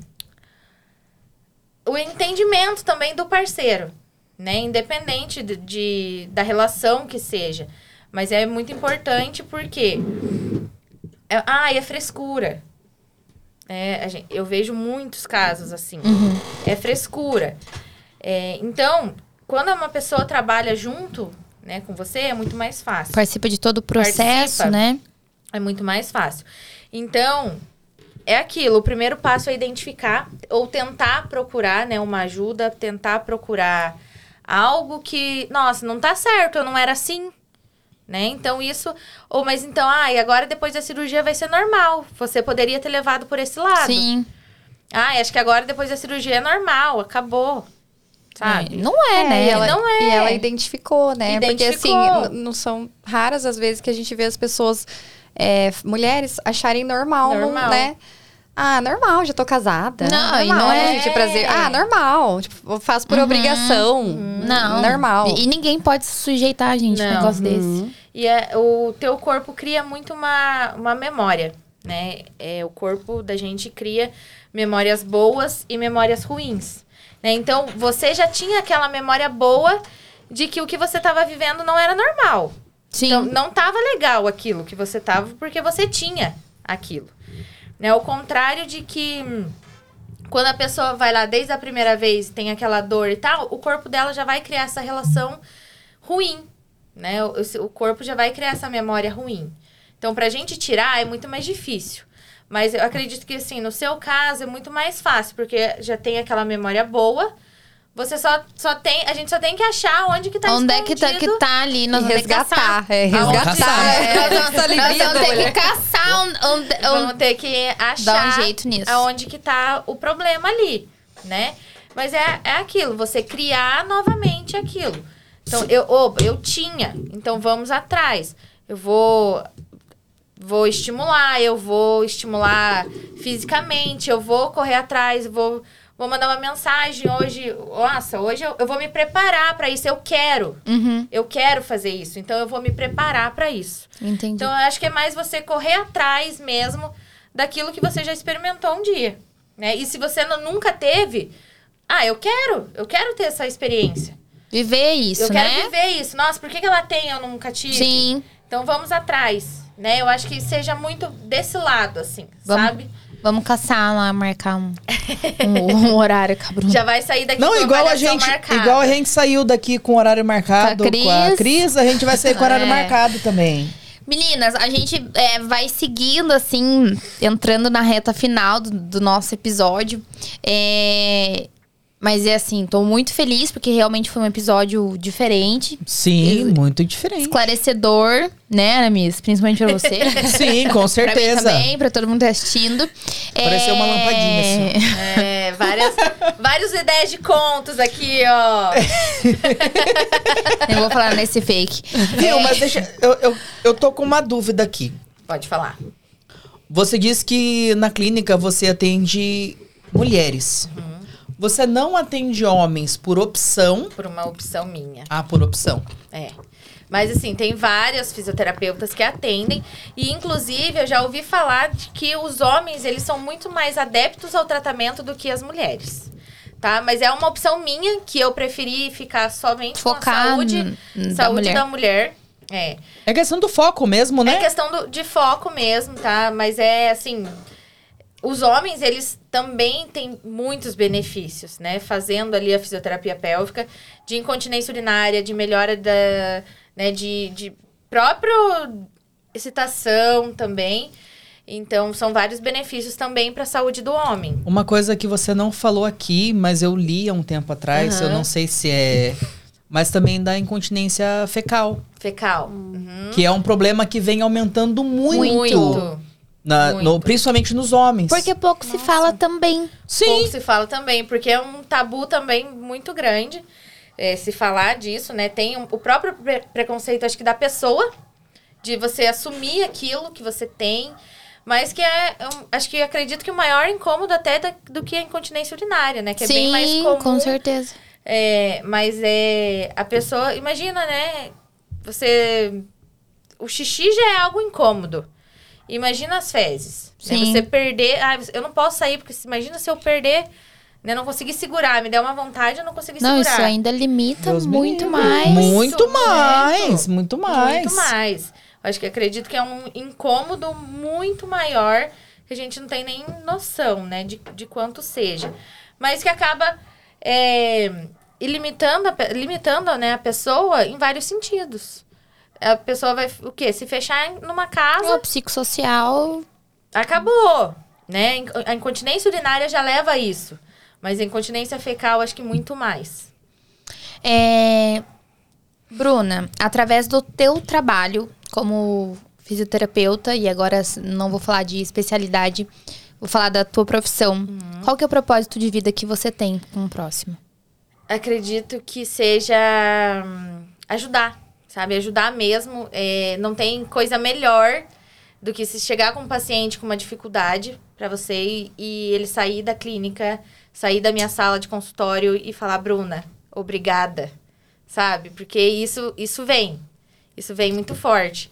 o entendimento também do parceiro, né? Independente de, de- da relação que seja. Mas é muito importante porque. É, ah, e a frescura. É, gente- eu vejo muitos casos assim. É frescura. É, então, quando uma pessoa trabalha junto né, com você, é muito mais fácil.
Participa de todo o processo,
Participa.
né?
É muito mais fácil. Então, é aquilo. O primeiro passo é identificar ou tentar procurar, né, uma ajuda, tentar procurar algo que, nossa, não tá certo, eu não era assim. Né? Então isso, ou mas então, ah, e agora depois da cirurgia vai ser normal. Você poderia ter levado por esse lado.
Sim.
Ah, acho que agora depois da cirurgia é normal, acabou. Sabe?
É, não é,
É,
né?
e ela,
Não é.
E ela identificou, né? Porque assim,
Identificou.
não são raras as vezes que a gente vê as pessoas, é, mulheres, acharem normal,
Normal.
né? Ah, normal, já tô casada.
Não, e
normal,
não é.
gente, prazer. Ah, normal. Tipo, eu faço por obrigação.
Não.
Normal.
E, e ninguém pode se sujeitar a gente a um negócio desse.
E é, o teu corpo cria muito uma, uma memória, né? É, o corpo da gente cria memórias boas e memórias ruins. Né? Então, você já tinha aquela memória boa de que o que você estava vivendo não era normal.
Sim.
Então, não estava legal aquilo que você estava, porque você tinha aquilo. Né? Ao contrário de que quando a pessoa vai lá desde a primeira vez tem aquela dor e tal, o corpo dela já vai criar essa relação ruim. Né? O, o corpo já vai criar essa memória ruim. Então, pra gente tirar é muito mais difícil. Mas eu acredito que, assim, no seu caso é muito mais fácil, porque já tem aquela memória boa. Você só, só tem. A gente só tem que achar onde que tá
Onde é que tá, que tá ali? Nós
E
vamos
resgatar. É, resgatar.
caçar.
É,
Nós vamos, ter que caçar onde, onde,
Vamos ter que achar
Dar um jeito nisso.
aonde que tá o problema ali, né? Mas é, é aquilo, você criar novamente aquilo. Então, eu, eu tinha, então vamos atrás. Eu vou vou estimular, eu vou estimular fisicamente, eu vou correr atrás, eu vou, vou mandar uma mensagem hoje. Nossa, hoje eu, eu vou me preparar para isso, eu quero.
Uhum,
Eu quero fazer isso, então eu vou me preparar para isso.
entendi.
Então, eu acho que é mais você correr atrás mesmo daquilo que você já experimentou um dia, né? E se você não- nunca teve, ah, eu quero, eu quero ter essa experiência.
Viver isso,
eu
né?
quero viver isso. Nossa, por que, que ela tem eu nunca tive?
Sim.
Então, vamos atrás, né? Eu acho que seja muito desse lado, assim,
Vamos-
sabe?
Vamos caçar lá, marcar um, um, um horário Bruna.
Já vai sair daqui
Não,
com
igual a gente,
marcada.
igual a gente saiu daqui com horário marcado
Com a
com a
Cris.
Cris, a gente vai sair com horário
É.
marcado também.
Meninas, a gente é, vai seguindo, assim, entrando na reta final do, do nosso episódio. É, mas é assim, tô muito feliz porque realmente foi um episódio diferente,
Sim, muito diferente.
esclarecedor, né, Aramis? Principalmente pra você.
Sim, com
Pra mim
certeza.
também, pra todo mundo que tá assistindo.
Pareceu uma lampadinha, assim.
É, várias, várias ideias de contos aqui, ó.
Eu vou falar nesse fake.
Viu, mas deixa. Eu, eu, eu tô com uma dúvida aqui.
Pode falar.
Você disse que na clínica você atende mulheres.
Uhum.
Você não atende homens por opção.
Por uma opção minha.
Ah, por opção.
É. Mas assim, tem várias fisioterapeutas que atendem e inclusive eu já ouvi falar de que os homens, eles são muito mais adeptos ao tratamento do que as mulheres. Tá? Mas é uma opção minha que eu preferi ficar somente com a
Focar
saúde,
n- da
saúde
mulher.
da mulher. É.
É questão do foco mesmo, né?
É questão do- de foco mesmo, tá? Mas é assim. Os homens, eles também têm muitos benefícios, né? Fazendo ali a fisioterapia pélvica, de incontinência urinária, de melhora da. Né? De, de próprio excitação também. Então, são vários benefícios também para a saúde do homem.
Uma coisa que você não falou aqui, mas eu li há um tempo atrás, eu
Aham.
não sei se é. Mas também da incontinência fecal.
Fecal. Uhum.
Que é um problema que vem aumentando muito.
Muito.
Na- no- principalmente nos homens.
Porque pouco se fala também.
Sim.
Pouco se fala também, porque é um tabu também muito grande é, se falar disso, né? Tem um- o próprio pre- preconceito, acho que da pessoa, de você assumir aquilo que você tem, mas que é, um- acho que acredito que o maior incômodo até da- do que a incontinência urinária, né? Que é
Sim,
bem mais comum.
com certeza.
É, mas é a pessoa, imagina, né? Você o xixi já é algo incômodo. Imagina as fezes. Né?
Sim.
Você perder, ah, eu não posso sair porque se- imagina se eu perder, né, não conseguir segurar, me der uma vontade, eu não consegui
Não,
segurar.
isso ainda limita
Deus
muito mais.
Muito mais, muito mais.
Muito mais. Acho que acredito que é um incômodo muito maior que a gente não tem nem noção, né, de, de quanto seja. Mas que acaba é, e limitando, a, limitando né, a pessoa em vários sentidos. A pessoa vai, o quê? Se fechar numa casa,
O psicossocial.
acabou, né? A incontinência urinária já leva a isso. Mas a incontinência fecal, acho que muito mais.
É... Bruna, através do teu trabalho como fisioterapeuta, e agora não vou falar de especialidade, vou falar da tua profissão.
Uhum.
Qual que é o propósito de vida que você tem com o próximo?
acredito que seja hum, ajudar, sabe? Ajudar mesmo. É, não tem coisa melhor do que se chegar com um paciente com uma dificuldade para você e, e ele sair da clínica, sair da minha sala de consultório e falar, Bruna, obrigada, sabe? Porque isso, isso vem. Isso vem muito forte.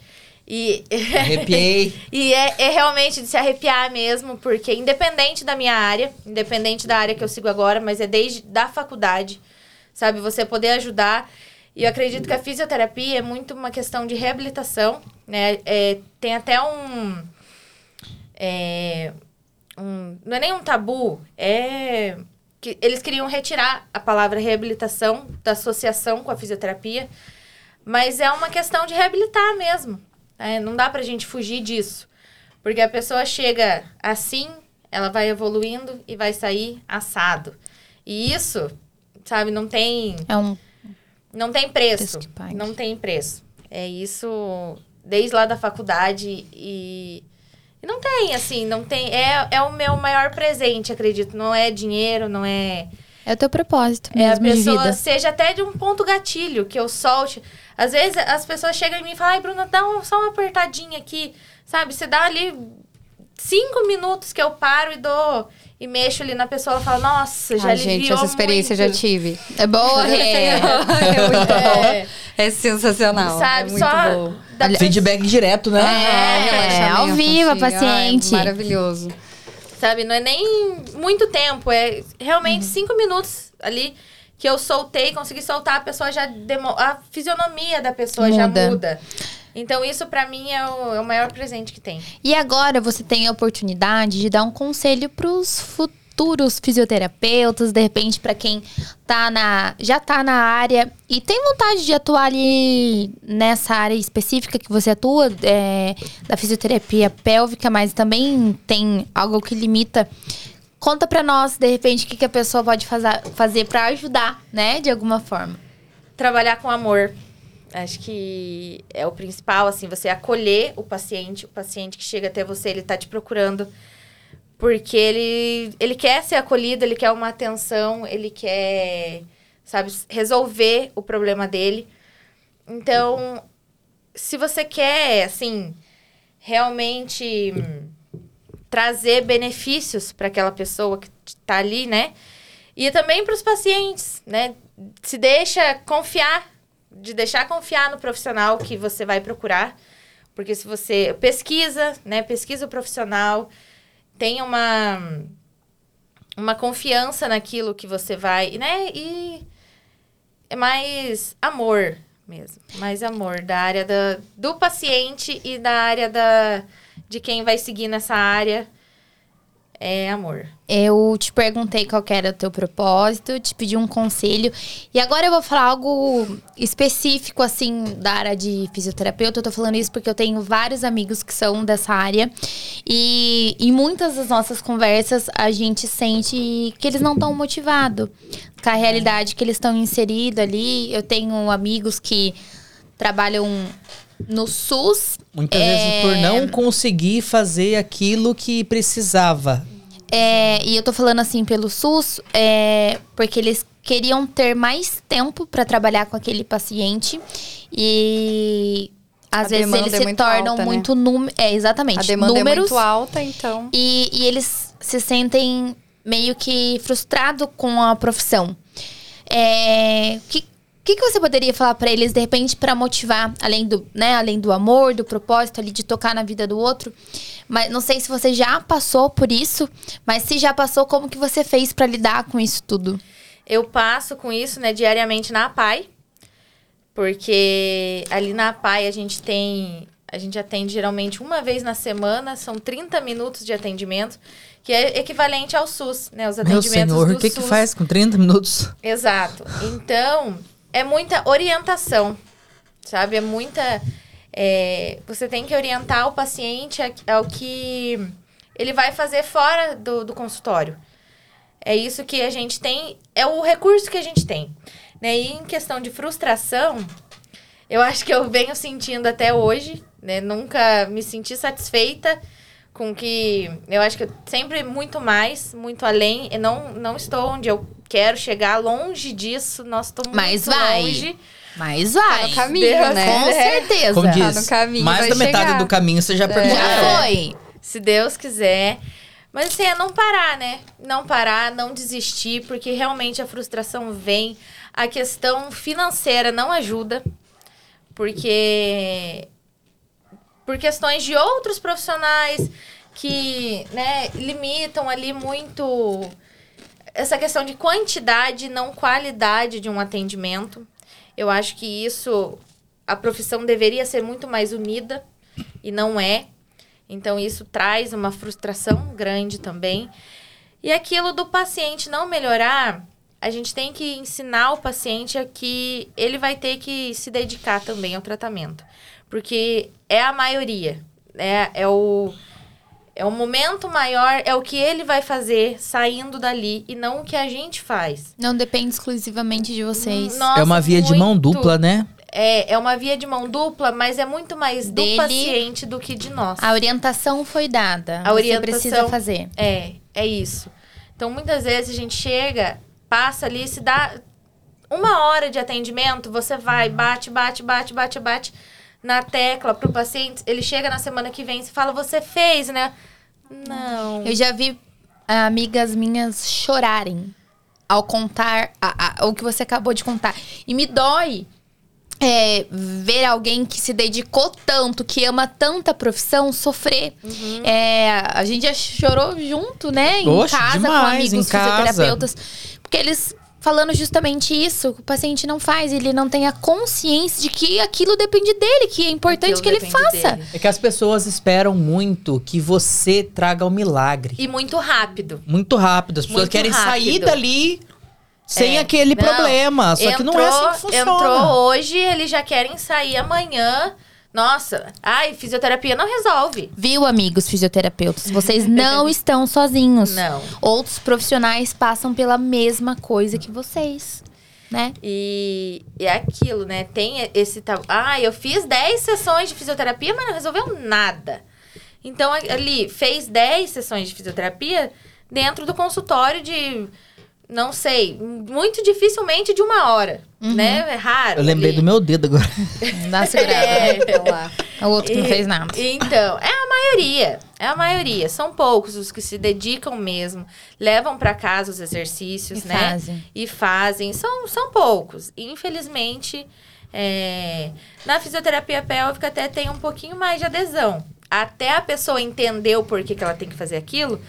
E
Arrepiei.
e é, é realmente de se arrepiar mesmo, porque independente da minha área, independente da área que eu sigo agora, mas é desde da faculdade, sabe? Você poder ajudar. E eu acredito que a fisioterapia é muito uma questão de reabilitação, né? É, tem até um, é, um... Não é nem um tabu, é... que eles queriam retirar a palavra reabilitação da associação com a fisioterapia, mas é uma questão de reabilitar mesmo. É, não dá pra gente fugir disso. Porque a pessoa chega assim, ela vai evoluindo e vai sair assado. E isso, sabe, não tem
É um.
Não tem preço. Não tem preço. É isso desde lá da faculdade e, e não tem, assim, não tem. É, é o meu maior presente, acredito. Não é dinheiro, não é.
É o teu propósito
É a
mesmo de
pessoa,
vida.
seja até de um ponto gatilho que eu solte. Às vezes as pessoas chegam em mim e falam, ai, Bruna, dá um- só uma apertadinha aqui. Sabe? Você dá ali cinco minutos que eu paro e dou. E mexo ali na pessoa, ela fala, nossa, já
Ai, gente, essa experiência eu já
muito."
tive.
É boa, é.
é muito bom.
É,
É sensacional.
sabe?
é muito
só
bom.
da
Feedback direto, né?
É,
relaxamento,
ao vivo, a
assim. Ai,
paciente.
maravilhoso.
Sabe, não é nem muito tempo, é realmente
Uhum.
cinco minutos ali que eu soltei, consegui soltar, a pessoa já demo... a fisionomia da pessoa já
Muda.
Então isso pra mim é o, é o maior presente que tem.
E agora você tem a oportunidade de dar um conselho pros futuros fisioterapeutas, de repente para quem tá na já tá na área e tem vontade de atuar ali nessa área específica que você atua, é, da fisioterapia pélvica, mas também tem algo que limita. Conta pra nós, de repente, o que, que a pessoa pode fazer, fazer para ajudar, né, de alguma forma.
Trabalhar com amor. Acho que é o principal, assim, você acolher o paciente, o paciente que chega até você, ele tá te procurando porque ele, ele quer ser acolhido, ele quer uma atenção, ele quer, sabe, resolver o problema dele. Então, se você quer, assim, realmente trazer benefícios para aquela pessoa que tá ali, né? E também para os pacientes, né? Se deixa confiar, de deixar confiar no profissional que você vai procurar. Porque se você pesquisa, né? Pesquisa o profissional, tem uma, uma confiança naquilo que você vai, né? E é mais amor mesmo. Mais amor da área da, do paciente e da área da, de quem vai seguir nessa área. É amor.
Eu te perguntei qual era o teu propósito, te pedi um conselho. E agora eu vou falar algo específico, assim, da área de fisioterapeuta. Eu tô falando isso porque eu tenho vários amigos que são dessa área. E em muitas das nossas conversas, a gente sente que eles não estão motivados com a realidade que eles estão inseridos ali. Eu tenho amigos que trabalham no SUS.
Muitas
É.
vezes por não conseguir fazer aquilo que precisava.
É, e eu tô falando assim pelo SUS, é, porque eles queriam ter mais tempo para trabalhar com aquele paciente e às
A
vezes eles
é
se
muito
tornam
alta, né?
muito número, é exatamente,
A demanda
números
é muito alta, então.
e, e eles se sentem meio que frustrados com a profissão. É, que que, que você poderia falar para eles de repente para motivar, além do, né, além do amor, do propósito ali de tocar na vida do outro? Mas não sei se você já passou por isso, mas se já passou, como que você fez para lidar com isso tudo?
Eu passo com isso, né, diariamente na APAI, porque ali na APAI a gente tem, a gente atende geralmente uma vez na semana, são 30 minutos de atendimento, que é equivalente ao SUS, né, os
Meu
atendimentos
senhor,
do
o que que
SUS.
faz com 30 minutos?
Exato. Então, é muita orientação, sabe? É muita. é, você tem que orientar o paciente ao que ele vai fazer fora do, do consultório. É isso que a gente tem, é o recurso que a gente tem. Né? E em questão de frustração, eu acho que eu venho sentindo até hoje, né? Nunca me senti satisfeita com que eu acho que eu sempre muito mais, muito além. Eu não, não estou onde eu quero chegar, longe disso. Nós estamos
Mas
muito
vai.
longe.
Mas vai.
no caminho,
Deus,
né?
Com certeza.
Como
Tá
diz,
no caminho,
mais da metade
chegar.
do caminho você já percorreu.
Já foi.
Se Deus quiser. Mas assim, é não parar, né? Não parar, não desistir, porque realmente a frustração vem. A questão financeira não ajuda, porque por questões de outros profissionais que, né, limitam ali muito essa questão de quantidade, não qualidade de um atendimento. Eu acho que isso a profissão deveria ser muito mais unida e não é. Então isso traz uma frustração grande também. E aquilo do paciente não melhorar, a gente tem que ensinar o paciente a que ele vai ter que se dedicar também ao tratamento. Porque é a maioria. É, é o. É o momento maior, é o que ele vai fazer saindo dali e não o que a gente faz.
Não depende exclusivamente de vocês.
Nossa,
é uma via de mão
muito.
dupla, né?
É, é uma via de mão dupla, mas é muito mais do
Dele-
paciente do que de nós.
A orientação foi dada.
A
Você
orientação-
precisa fazer.
É, é isso. Então, muitas vezes a gente chega, passa ali, se dá uma hora de atendimento, você vai, bate, bate, bate, bate, bate na tecla pro paciente. Ele chega na semana que vem e fala, você fez, né? Não.
Eu já vi ah, amigas minhas chorarem ao contar a- a- o que você acabou de contar. E me dói é, ver alguém que se dedicou tanto, que ama tanta profissão, sofrer.
Uhum.
É, a gente já chorou junto, né? Em
Oxe,
casa, com
demais,
amigos
em casa.
fisioterapeutas. Porque eles falando justamente isso, o paciente não faz, ele não tem a consciência de que aquilo depende dele, que é importante
Aquilo
que ele faça.
dele.
É que as pessoas esperam muito que você traga o milagre.
E muito rápido.
Muito rápido. As pessoas
Muito
querem sair
rápido.
dali sem
É.
aquele
Não,
problema. Só que não é assim que funciona.
Entrou hoje, eles já querem sair amanhã. Nossa, ai, fisioterapia não resolve.
Viu, amigos fisioterapeutas? Vocês não estão sozinhos.
Não.
Outros profissionais passam pela mesma coisa que vocês, né?
E é aquilo, né? Tem esse tal. Ah, eu fiz 10 sessões de fisioterapia, mas não resolveu nada. Então, ali, fez 10 sessões de fisioterapia dentro do consultório de. Não sei, muito dificilmente de uma hora, né? É raro.
Eu lembrei
ali.
do meu dedo agora.
Dá segurada.
É.
Então lá.
O outro que não
E-
fez nada.
Então, é a maioria. É a maioria. São poucos os que se dedicam mesmo, levam para casa os exercícios,
E
né?
fazem.
E fazem. São, são poucos. Infelizmente, é, na fisioterapia pélvica até tem um pouquinho mais de adesão. Até a pessoa entender o porquê que ela tem que fazer aquilo,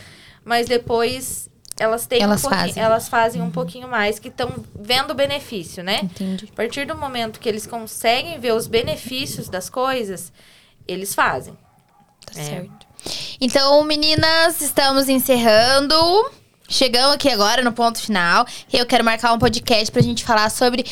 mas depois elas têm
Elas
um
fazem.
elas fazem um pouquinho mais que estão vendo o benefício, né?
Entendi.
A partir do momento que eles conseguem ver os benefícios das coisas, eles fazem.
Tá
É.
certo. Então, meninas, estamos encerrando. Chegamos aqui agora no ponto final. Eu quero marcar um podcast pra gente falar sobre.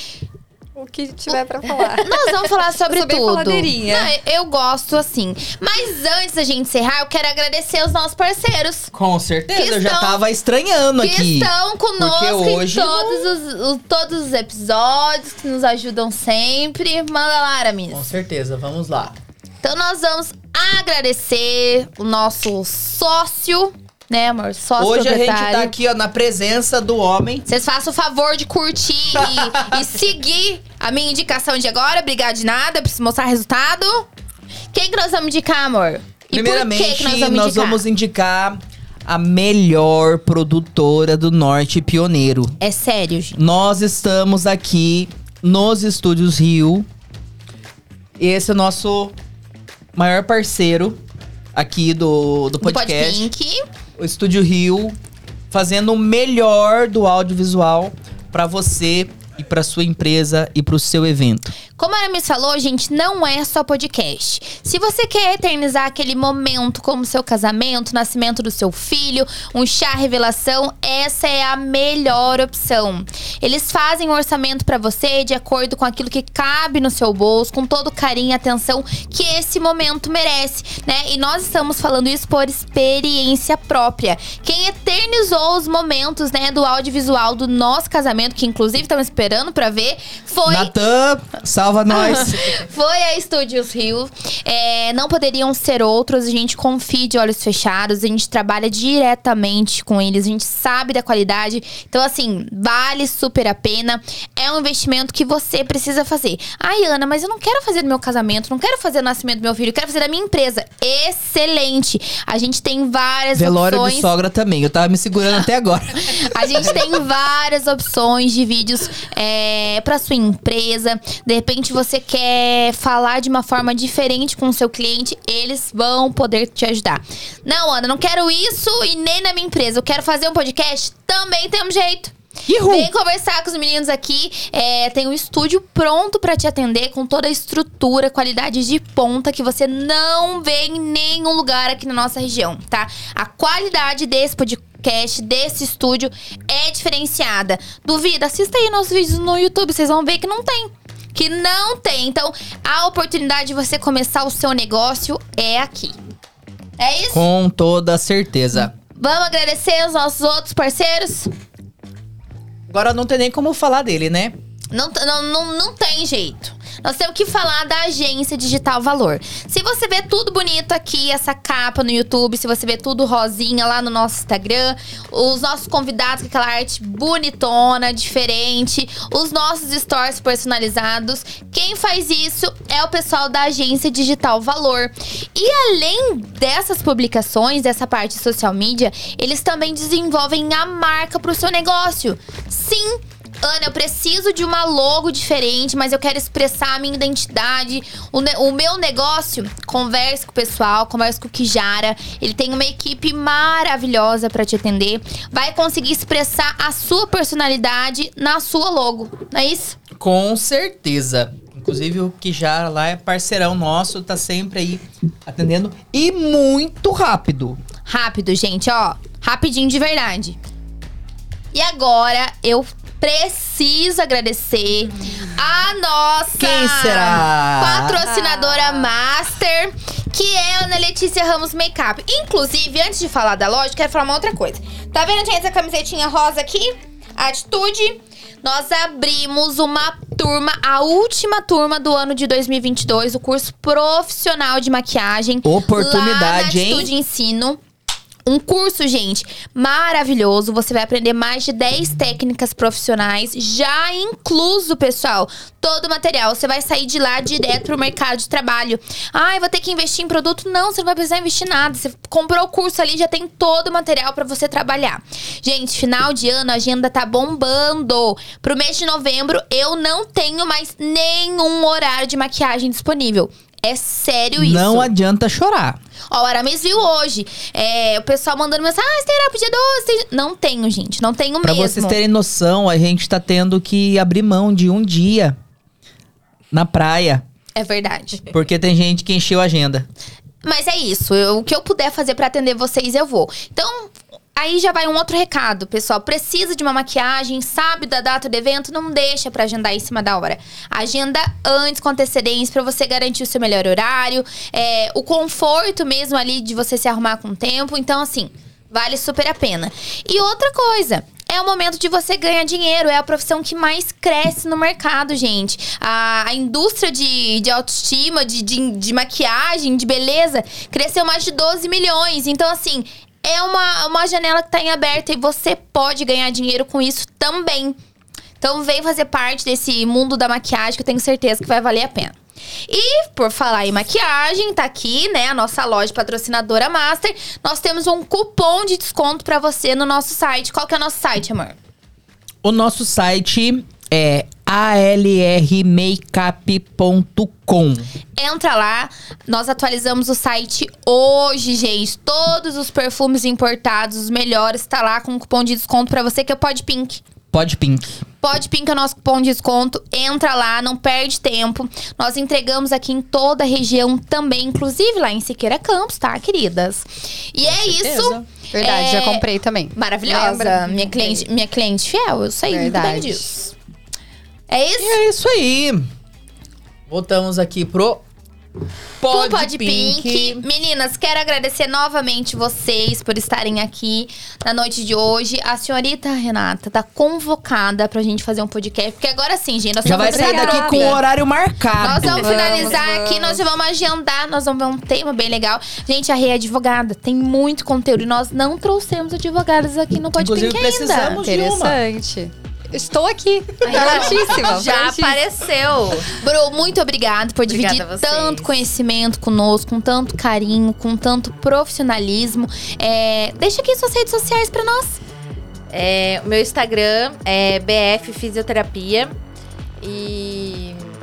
O que tiver pra falar.
Nós vamos falar sobre
Eu
tudo. Não, eu gosto assim. Mas antes da gente encerrar, eu quero agradecer os nossos parceiros.
Com certeza,
Que
eu já
estão-
tava estranhando
que
aqui.
estão conosco
hoje
em todos os, os- todos os episódios, que nos ajudam sempre. Manda lá,
Com
Aramis.
certeza, vamos lá.
Então nós vamos agradecer o nosso sócio, né, amor? Sócio
Hoje a gente tá aqui, ó, na presença do homem.
Vocês façam o favor de curtir e, e seguir a minha indicação de agora. Obrigada de nada, preciso mostrar resultado. Quem que nós vamos indicar, amor? E
Primeiramente,
por que, que nós vamos indicar?
vamos indicar a melhor produtora do Norte Pioneiro.
É sério, gente.
Nós estamos aqui nos Estúdios Rio. Esse é o nosso maior parceiro aqui do, do
Do
podcast.
Podpink.
o Estúdio Rio, fazendo o melhor do audiovisual pra você e pra sua empresa e pro seu evento.
Como a Aramis falou, gente, não é só podcast. Se você quer eternizar aquele momento como seu casamento, nascimento do seu filho, um chá revelação, essa é a melhor opção. Eles fazem um orçamento pra você de acordo com aquilo que cabe no seu bolso, com todo o carinho e atenção que esse momento merece, né? E nós estamos falando isso por experiência própria. Quem eternizou os momentos, né, do audiovisual do nosso casamento, que inclusive estamos pra ver, foi
Natan, salva nós.
foi a Estúdios Rio. É, não poderiam ser outros. A gente confia de olhos fechados. A gente trabalha diretamente com eles. A gente sabe da qualidade. Então, assim, vale super a pena. É um investimento que você precisa fazer. Ai, Ana, mas eu não quero fazer no meu casamento. Não quero fazer no nascimento do meu filho. Eu quero fazer da minha empresa. Excelente. A gente tem várias
Velório
opções.
de sogra também. Eu tava me segurando até agora.
A gente tem várias opções de vídeos é, para sua empresa. De repente você quer falar de uma forma diferente com o seu cliente, eles vão poder te ajudar. Não, Ana, não quero isso e nem na minha empresa. Eu quero fazer um podcast. Também tem um jeito.
Ihu!
Vem conversar com os meninos aqui. É, tem um estúdio pronto pra te atender com toda a estrutura, qualidade de ponta que você não vê em nenhum lugar aqui na nossa região, tá? A qualidade desse podcast, desse estúdio é diferenciada. Duvida? Assista aí nossos vídeos no YouTube, vocês vão ver que não tem. Que não tem. Então, a oportunidade de você começar o seu negócio é aqui. É isso?
Com toda certeza.
Vamos agradecer os nossos outros parceiros?
Agora não tem nem como falar dele, né?
Não, não, não, não tem jeito. Nós temos que falar da agência Digital Valor. Se você vê tudo bonito aqui, essa capa no YouTube, se você vê tudo rosinha lá no nosso Instagram, os nossos convidados com aquela arte bonitona, diferente, os nossos stories personalizados, quem faz isso é o pessoal da agência Digital Valor. E além dessas publicações, dessa parte social media, eles também desenvolvem a marca para o seu negócio. Sim, Ana, eu preciso de uma logo diferente, mas eu quero expressar a minha identidade, o, ne- o meu negócio. Converse com o pessoal, converse com o Kijara. Ele tem uma equipe maravilhosa para te atender. Vai conseguir expressar a sua personalidade na sua logo, não é isso?
Com certeza. Inclusive o já lá é parceirão nosso, tá sempre aí atendendo e muito rápido.
Rápido, gente, ó. Rapidinho de verdade. E agora eu preciso agradecer a nossa
Quem será?
patrocinadora master, que é a Ana Letícia Ramos Makeup. Inclusive, antes de falar da loja, quero falar uma outra coisa. Tá vendo, gente, essa camisetinha rosa aqui? Atitude. Nós abrimos uma turma, a última turma do ano de 2022, o curso profissional de maquiagem.
Oportunidade,
lá na
hein?
Atitude Ensino. Um curso, gente, maravilhoso. Você vai aprender mais de 10 técnicas profissionais, já incluso, pessoal, todo o material. Você vai sair de lá direto pro mercado de trabalho. Ai, vou ter que investir em produto? Não, você não vai precisar investir nada. Você comprou o curso ali, já tem todo o material para você trabalhar. Gente, final de ano, a agenda tá bombando. Pro mês de novembro, eu não tenho mais nenhum horário de maquiagem disponível. É sério isso.
Não adianta chorar.
Ó, o Aramis viu hoje. É, o pessoal mandando mensagem, ah, você terá pro dia 12? Tem- Não tenho, gente. Não tenho
Pra
mesmo.
vocês terem noção, a gente tá tendo que abrir mão de um dia na praia,
É verdade.
porque tem gente que encheu a agenda.
Mas é isso. eu- o que eu puder fazer pra atender vocês, eu vou. Então, aí já vai um outro recado, pessoal. Precisa de uma maquiagem, sabe da data do evento? Não deixa pra agendar em cima da hora. Agenda antes, com antecedência, pra você garantir o seu melhor horário. é, o conforto mesmo ali de você se arrumar com o tempo. Então, assim, vale super a pena. E outra coisa. É o momento de você ganhar dinheiro, é a profissão que mais cresce no mercado, gente. A, a indústria de, de autoestima, de, de, de maquiagem, de beleza, cresceu mais de 12 milhões. Então, assim, é uma, uma janela que tá em aberta e você pode ganhar dinheiro com isso também. Então, vem fazer parte desse mundo da maquiagem que eu tenho certeza que vai valer a pena. E por falar em maquiagem, tá aqui, né, a nossa loja patrocinadora Master. Nós temos um cupom de desconto pra você no nosso site. Qual que é o nosso site, amor?
O nosso site é alrmakeup.com.
Entra lá, nós atualizamos o site hoje, gente. Todos os perfumes importados, os melhores, tá lá com um cupom de desconto pra você que é o Pod Pink.
Pode Pink.
Pode Pink é o nosso cupom de desconto. Entra lá, não perde tempo. Nós entregamos aqui em toda a região também, inclusive lá em Siqueira Campos, tá, queridas? E é isso.
certeza.
Verdade,
É,
já comprei também.
Maravilhosa.
Lembra?
Minha cliente, minha cliente fiel, eu sei muito bem
Verdade.
disso. É
E
isso?
é isso aí. Voltamos aqui pro
Pod,
Pod
Pink.
Pink.
Meninas, quero agradecer novamente vocês por estarem aqui na noite de hoje. A senhorita Renata tá convocada pra gente fazer um podcast, porque agora sim, gente, nós
Já
vamos
vai sair daqui com o horário marcado.
Nós vamos
Vamos,
finalizar
vamos.
aqui, nós já vamos agendar, nós vamos ver um tema bem legal. Gente, a Rê é advogada, tem muito conteúdo e nós não trouxemos advogadas aqui no Pod
Inclusive,
Pink ainda.
precisamos de uma.
Estou aqui. Pertíssima.
Já apareceu.
Bro, muito obrigada por
Obrigada
dividir tanto conhecimento conosco, com tanto carinho, com tanto profissionalismo. É, deixa aqui suas redes sociais pra nós.
É, o meu Instagram é BF Fisioterapia. E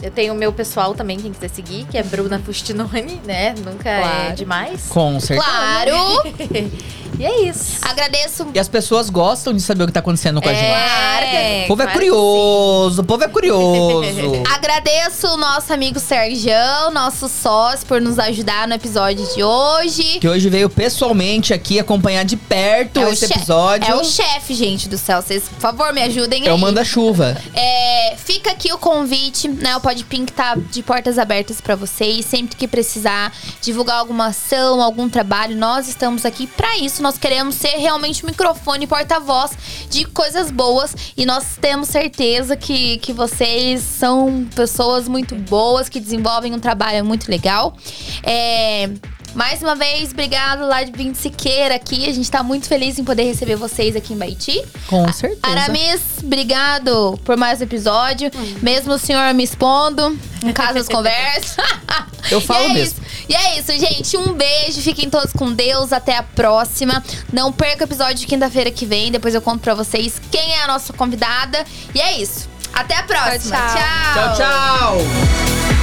eu tenho o meu pessoal também, quem quiser seguir, que é Bruna Fustinoni, né? Nunca é
Claro.
demais.
Com certeza.
Claro!
E é isso.
Agradeço.
E as pessoas gostam de saber o que tá acontecendo com a gente.
É,
O povo é
claro
curioso, o povo é curioso.
Agradeço o nosso amigo Sergião, nosso sócio, por nos ajudar no episódio de hoje.
que hoje veio pessoalmente aqui acompanhar de perto
o
esse episódio.
É o chefe, gente do céu. Vocês, por favor, me ajudem
É o
aí.
manda-chuva.
É, fica aqui o convite, né? O Pode Pink tá de portas abertas para vocês. Sempre que precisar divulgar alguma ação, algum trabalho, nós estamos aqui para isso. Nós queremos ser realmente microfone porta-voz de coisas boas e nós temos certeza que, que vocês são pessoas muito boas que desenvolvem um trabalho muito legal. É, mais uma vez, obrigado lá de Vinte Siqueira aqui. A gente tá muito feliz em poder receber vocês aqui em Baiti.
Com certeza.
Aramis, obrigado por mais um episódio. Mesmo o senhor me expondo, em caso das conversas.
Eu falo
E é
mesmo.
isso. E é isso, gente. Um beijo. Fiquem todos com Deus. Até a próxima. Não perca o episódio de quinta-feira que vem. Depois eu conto pra vocês quem é a nossa convidada. E é isso. Até a próxima.
Tchau, tchau.
Tchau, tchau.